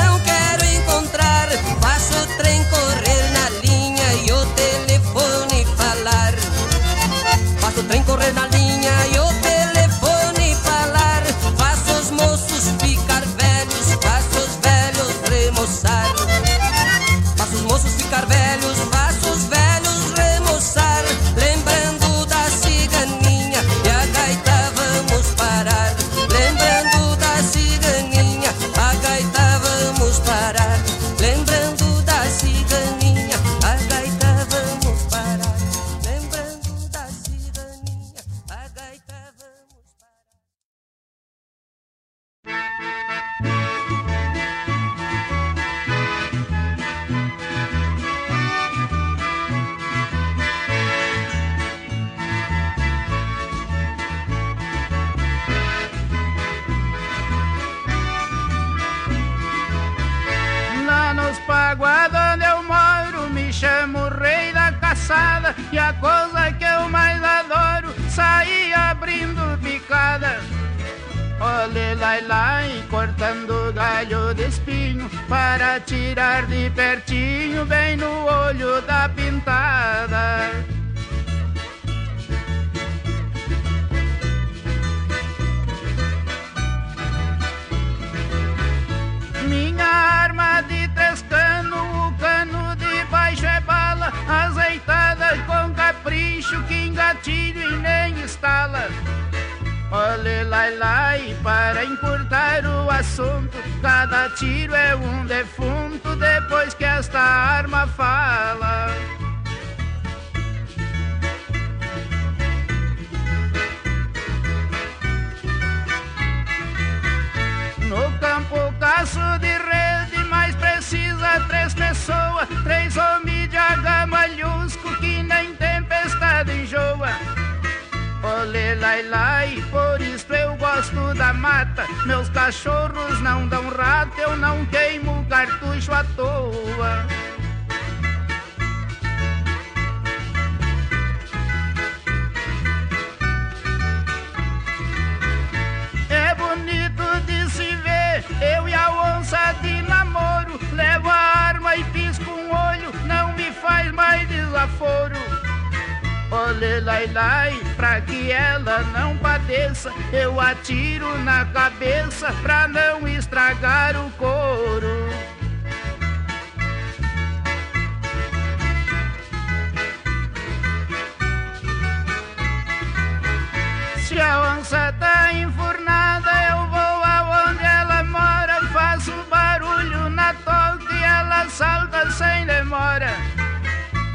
Se a onça tá enfurnada, eu vou aonde ela mora, faço barulho na toca e ela salta sem demora.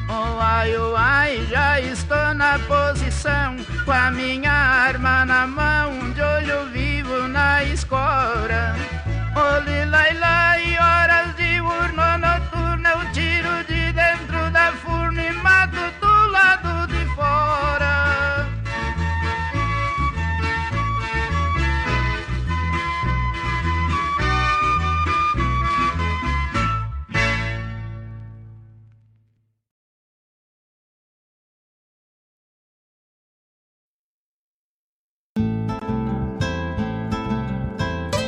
Oh ai, oh ai, já estou na posição Com a minha arma na mão De olho vivo na escora Olhe lai lai,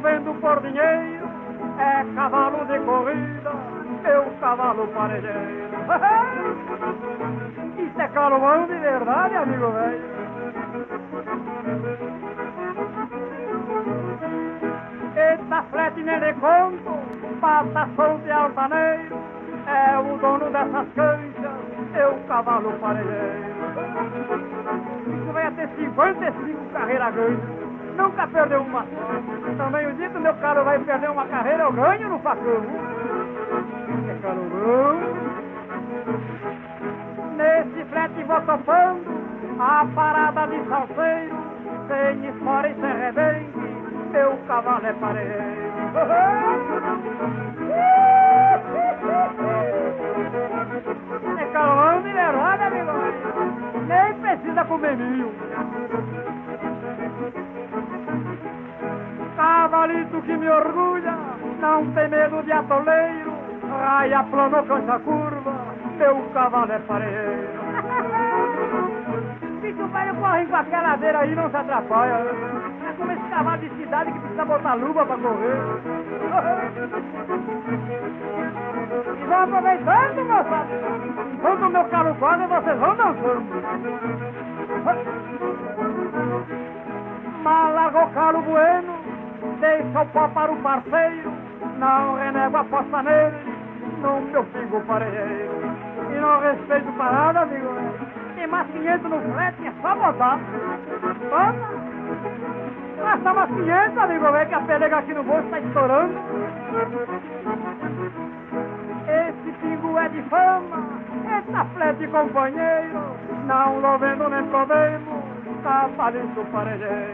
Vendo por dinheiro, é cavalo de corrida, meu cavalo parejeiro. Isso é calomão de verdade, amigo velho. Eita frete nem de conto, patação de altaneiro, é o dono dessas canchas, eu cavalo parejeiro. Isso vai até 55 carreiras ganhas. Nunca perdeu uma. Também o dia que o meu caro vai perder uma carreira, eu ganho no facão. É calorão. Nesse frete vou topando a parada de salseiro, sem espora e sem rebelde, meu cavalo é pareiro. É calorão verdade, amigo. Nem precisa comer mil. Cavalito que me orgulha, não tem medo de atoleiro, raia plano cancha curva, meu cavalo é pareiro. Bicho velho corre com aquela ladeira aí, não se atrapalha. É como esse cavalo de cidade que precisa botar luva pra correr. E vão aproveitando, moçada. Enquanto o meu calo corre, vocês vão dançando. Mas larga o calo bueno, deixa o pó para o parceiro, não renego a aposta nele, no meu pingo parejeiro. E não respeito parada, amigo. Tem mais 500 no frete, é só botar. Gasta umas 500, amigo, vê que a pelega aqui no bolso tá estourando. Esse pingo é de fama, eita flete companheiro, não lo vendo nem problema, tá falindo o parelheiro.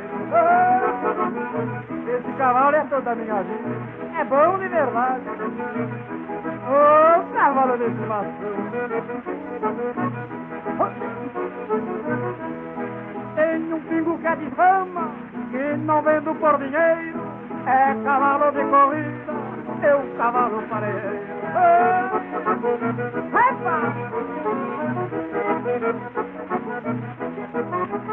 Esse cavalo é toda minha vida, é bom de verdade. Ô, cavalo desse bastão. Tem um pingo que é de fama, que não vendo por dinheiro, é cavalo de corrida, meu cavalo pareiro. Você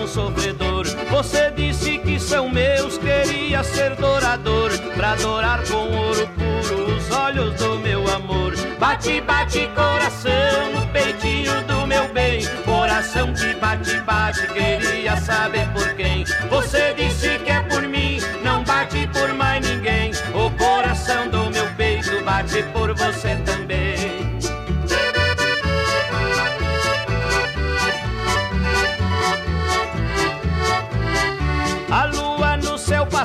um sofredor? Você disse que são meus, queria ser dourador, pra adorar com ouro puro os olhos do meu amor. Bate, bate coração no peitinho do meu bem, coração que bate, bate, queria saber por quem. Você disse que é por mim, não bate por mais ninguém. O coração do meu peito bate por você também.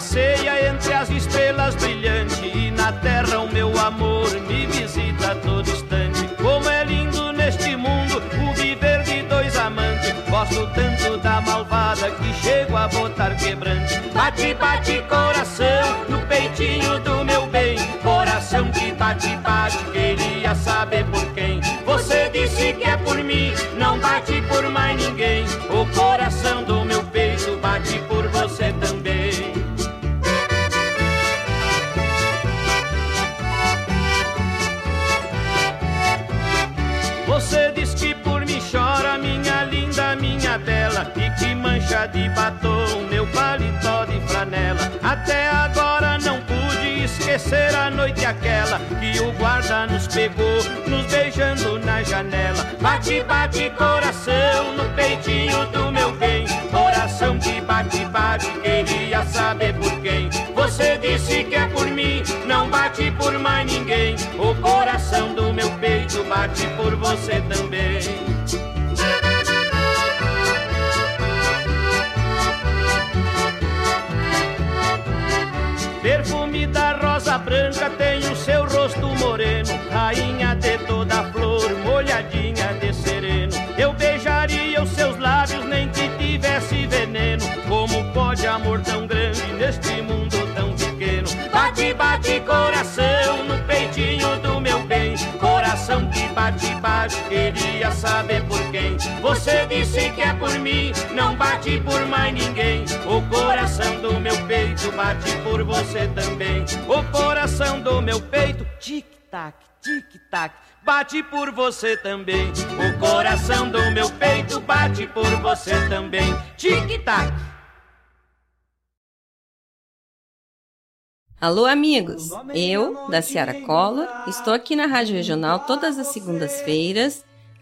Passeia entre as estrelas brilhantes E na terra o meu amor me visita a todo instante. Como é lindo neste mundo o viver de dois amantes. Gosto tanto da malvada que chego a botar quebrante. Bate, bate coração no peitinho do meu bem. Coração que bate, bate, queria saber por quem. Você disse que é por mim, não bate por mais ninguém. O coração de batom, meu paletó de flanela. Até agora não pude esquecer a noite aquela Que o guarda nos pegou, nos beijando na janela. Bate, bate coração no peitinho do meu bem. Coração que bate, bate, queria saber por quem. Você disse que é por mim, não bate por mais ninguém. O coração do meu peito bate por você também branca tem o seu rosto moreno, rainha de toda flor, molhadinha de sereno. Eu beijaria os seus lábios nem que tivesse veneno. Como pode amor tão grande neste mundo tão pequeno? Bate, bate coração no peitinho do meu bem, coração que bate, bate, queria saber por quem. Você disse que é por mim, não bate por mais ninguém. O coração do meu peito bate por você também. O coração do meu peito, tic-tac, tic-tac, bate por você também. O coração do meu peito bate por você também. Tic-tac. Alô, amigos! Eu, da Ciara Collor, estou aqui na Rádio Regional todas as segundas-feiras,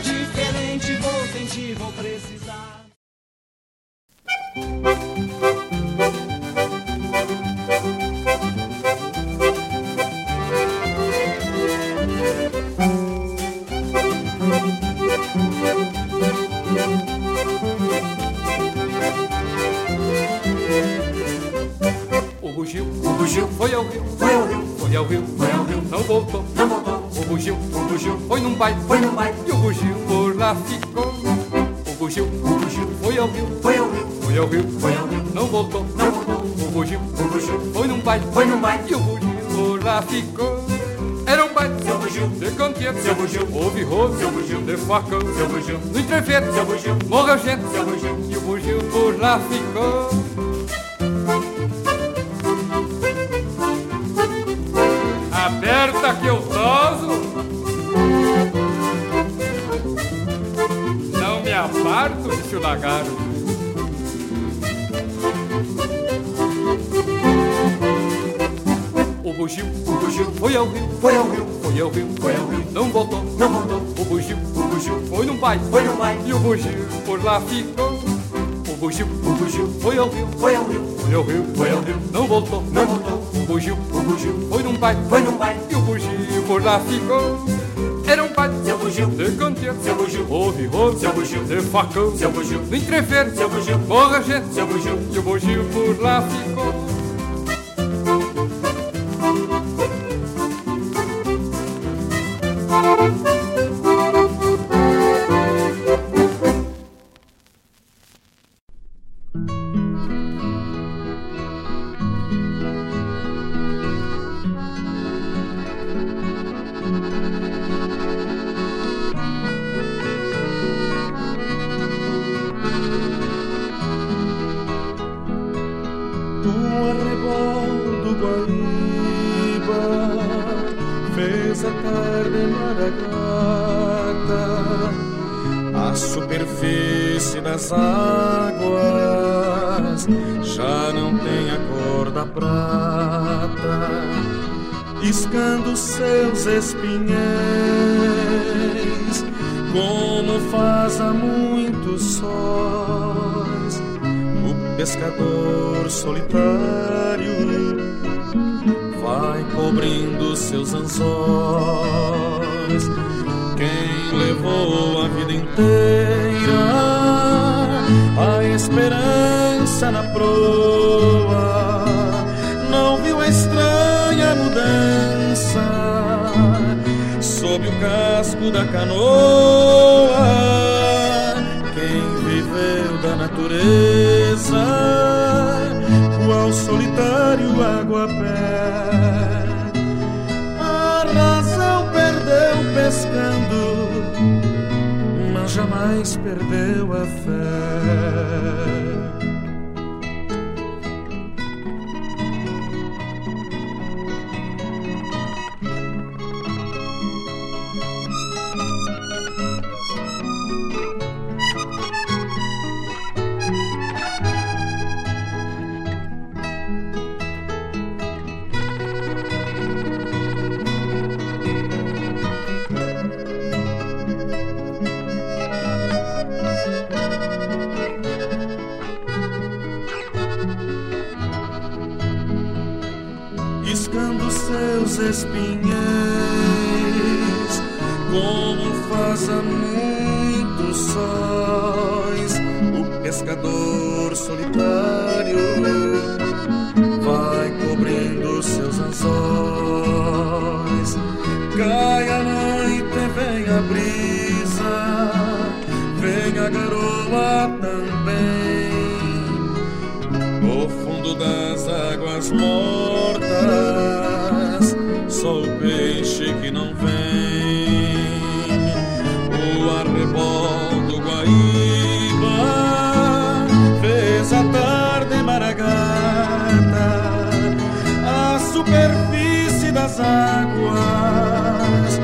Diferente vou sentir, vou precisar. Bugio, de facão, seu bugio, no entrefeito, seu bugio, morreu gente, seu bugio, e o bugio por lá ficou. Ficou. O bugio, o bugio foi ao rio, foi ao rio, foi ao rio, foi ao rio, não voltou, não voltou. O bugio, o bugio foi num baile, foi num baile, e o bugio por lá ficou. Era um baile, seu bugio, de contente, seu bugio, ouve rolo, seu bugio, de facão, seu bugio, no entrever, seu bugio, morra gente, seu bugio, canoa. Quem viveu da natureza, qual solitário água pé. A razão perdeu pescando, mas jamais perdeu a fé. Pescador solitário águas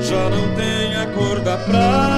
já não tem a cor da prata.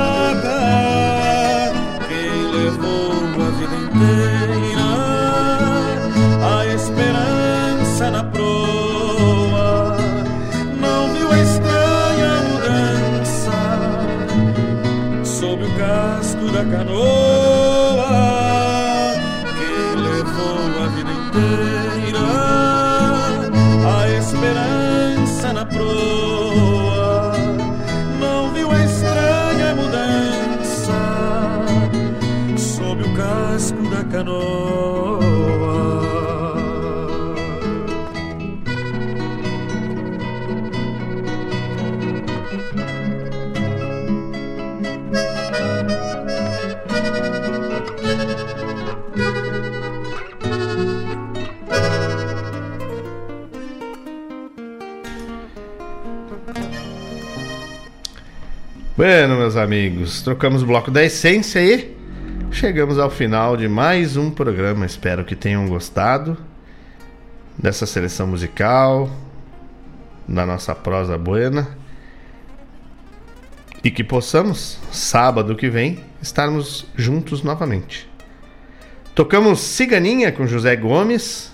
Bueno, meus amigos, trocamos o bloco da essência e chegamos ao final de mais um programa. Espero que tenham gostado dessa seleção musical, da nossa prosa buena. E que possamos, sábado que vem, estarmos juntos novamente. Tocamos Ciganinha com José Gomes.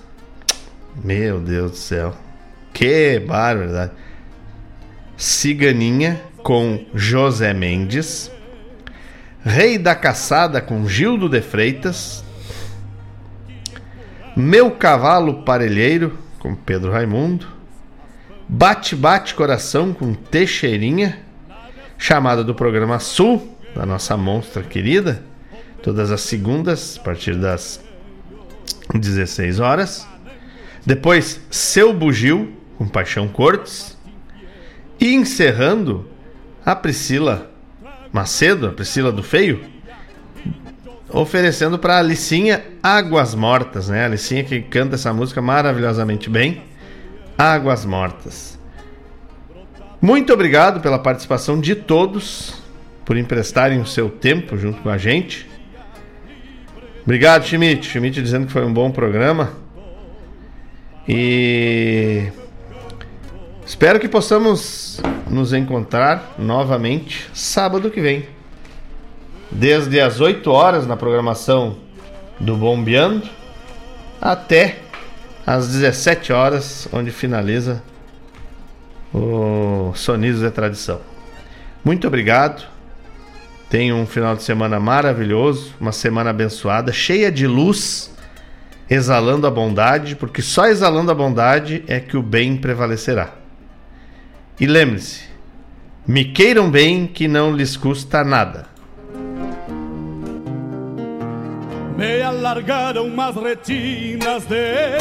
Meu Deus do céu. Que barbaridade. Ciganinha com José Mendes. Rei da Caçada com Gildo de Freitas. Meu Cavalo Parelheiro com Pedro Raimundo. Bate Bate Coração com Teixeirinha. Chamada do programa Sul, da nossa monstra querida. Todas as segundas, a partir das 16 horas. Depois, Seu Bugio com Paixão Cortes. E encerrando, a Priscila Macedo, a Priscila do Feio, oferecendo para a Alicinha Águas Mortas, né? A Alicinha que canta essa música maravilhosamente bem. Águas Mortas. Muito obrigado pela participação de todos, por emprestarem o seu tempo junto com a gente. Obrigado, Schmidt. Schmidt dizendo que foi um bom programa. E espero que possamos nos encontrar novamente sábado que vem. Desde as 8 horas na programação do Bombeando até às 17 horas, onde finaliza o Sonidos da Tradição. Muito obrigado. Tenha um final de semana maravilhoso, uma semana abençoada, cheia de luz, exalando a bondade, porque só exalando a bondade é que o bem prevalecerá. E lembre-se, me queiram bem que não lhes custa nada. Me alargaram umas retinas de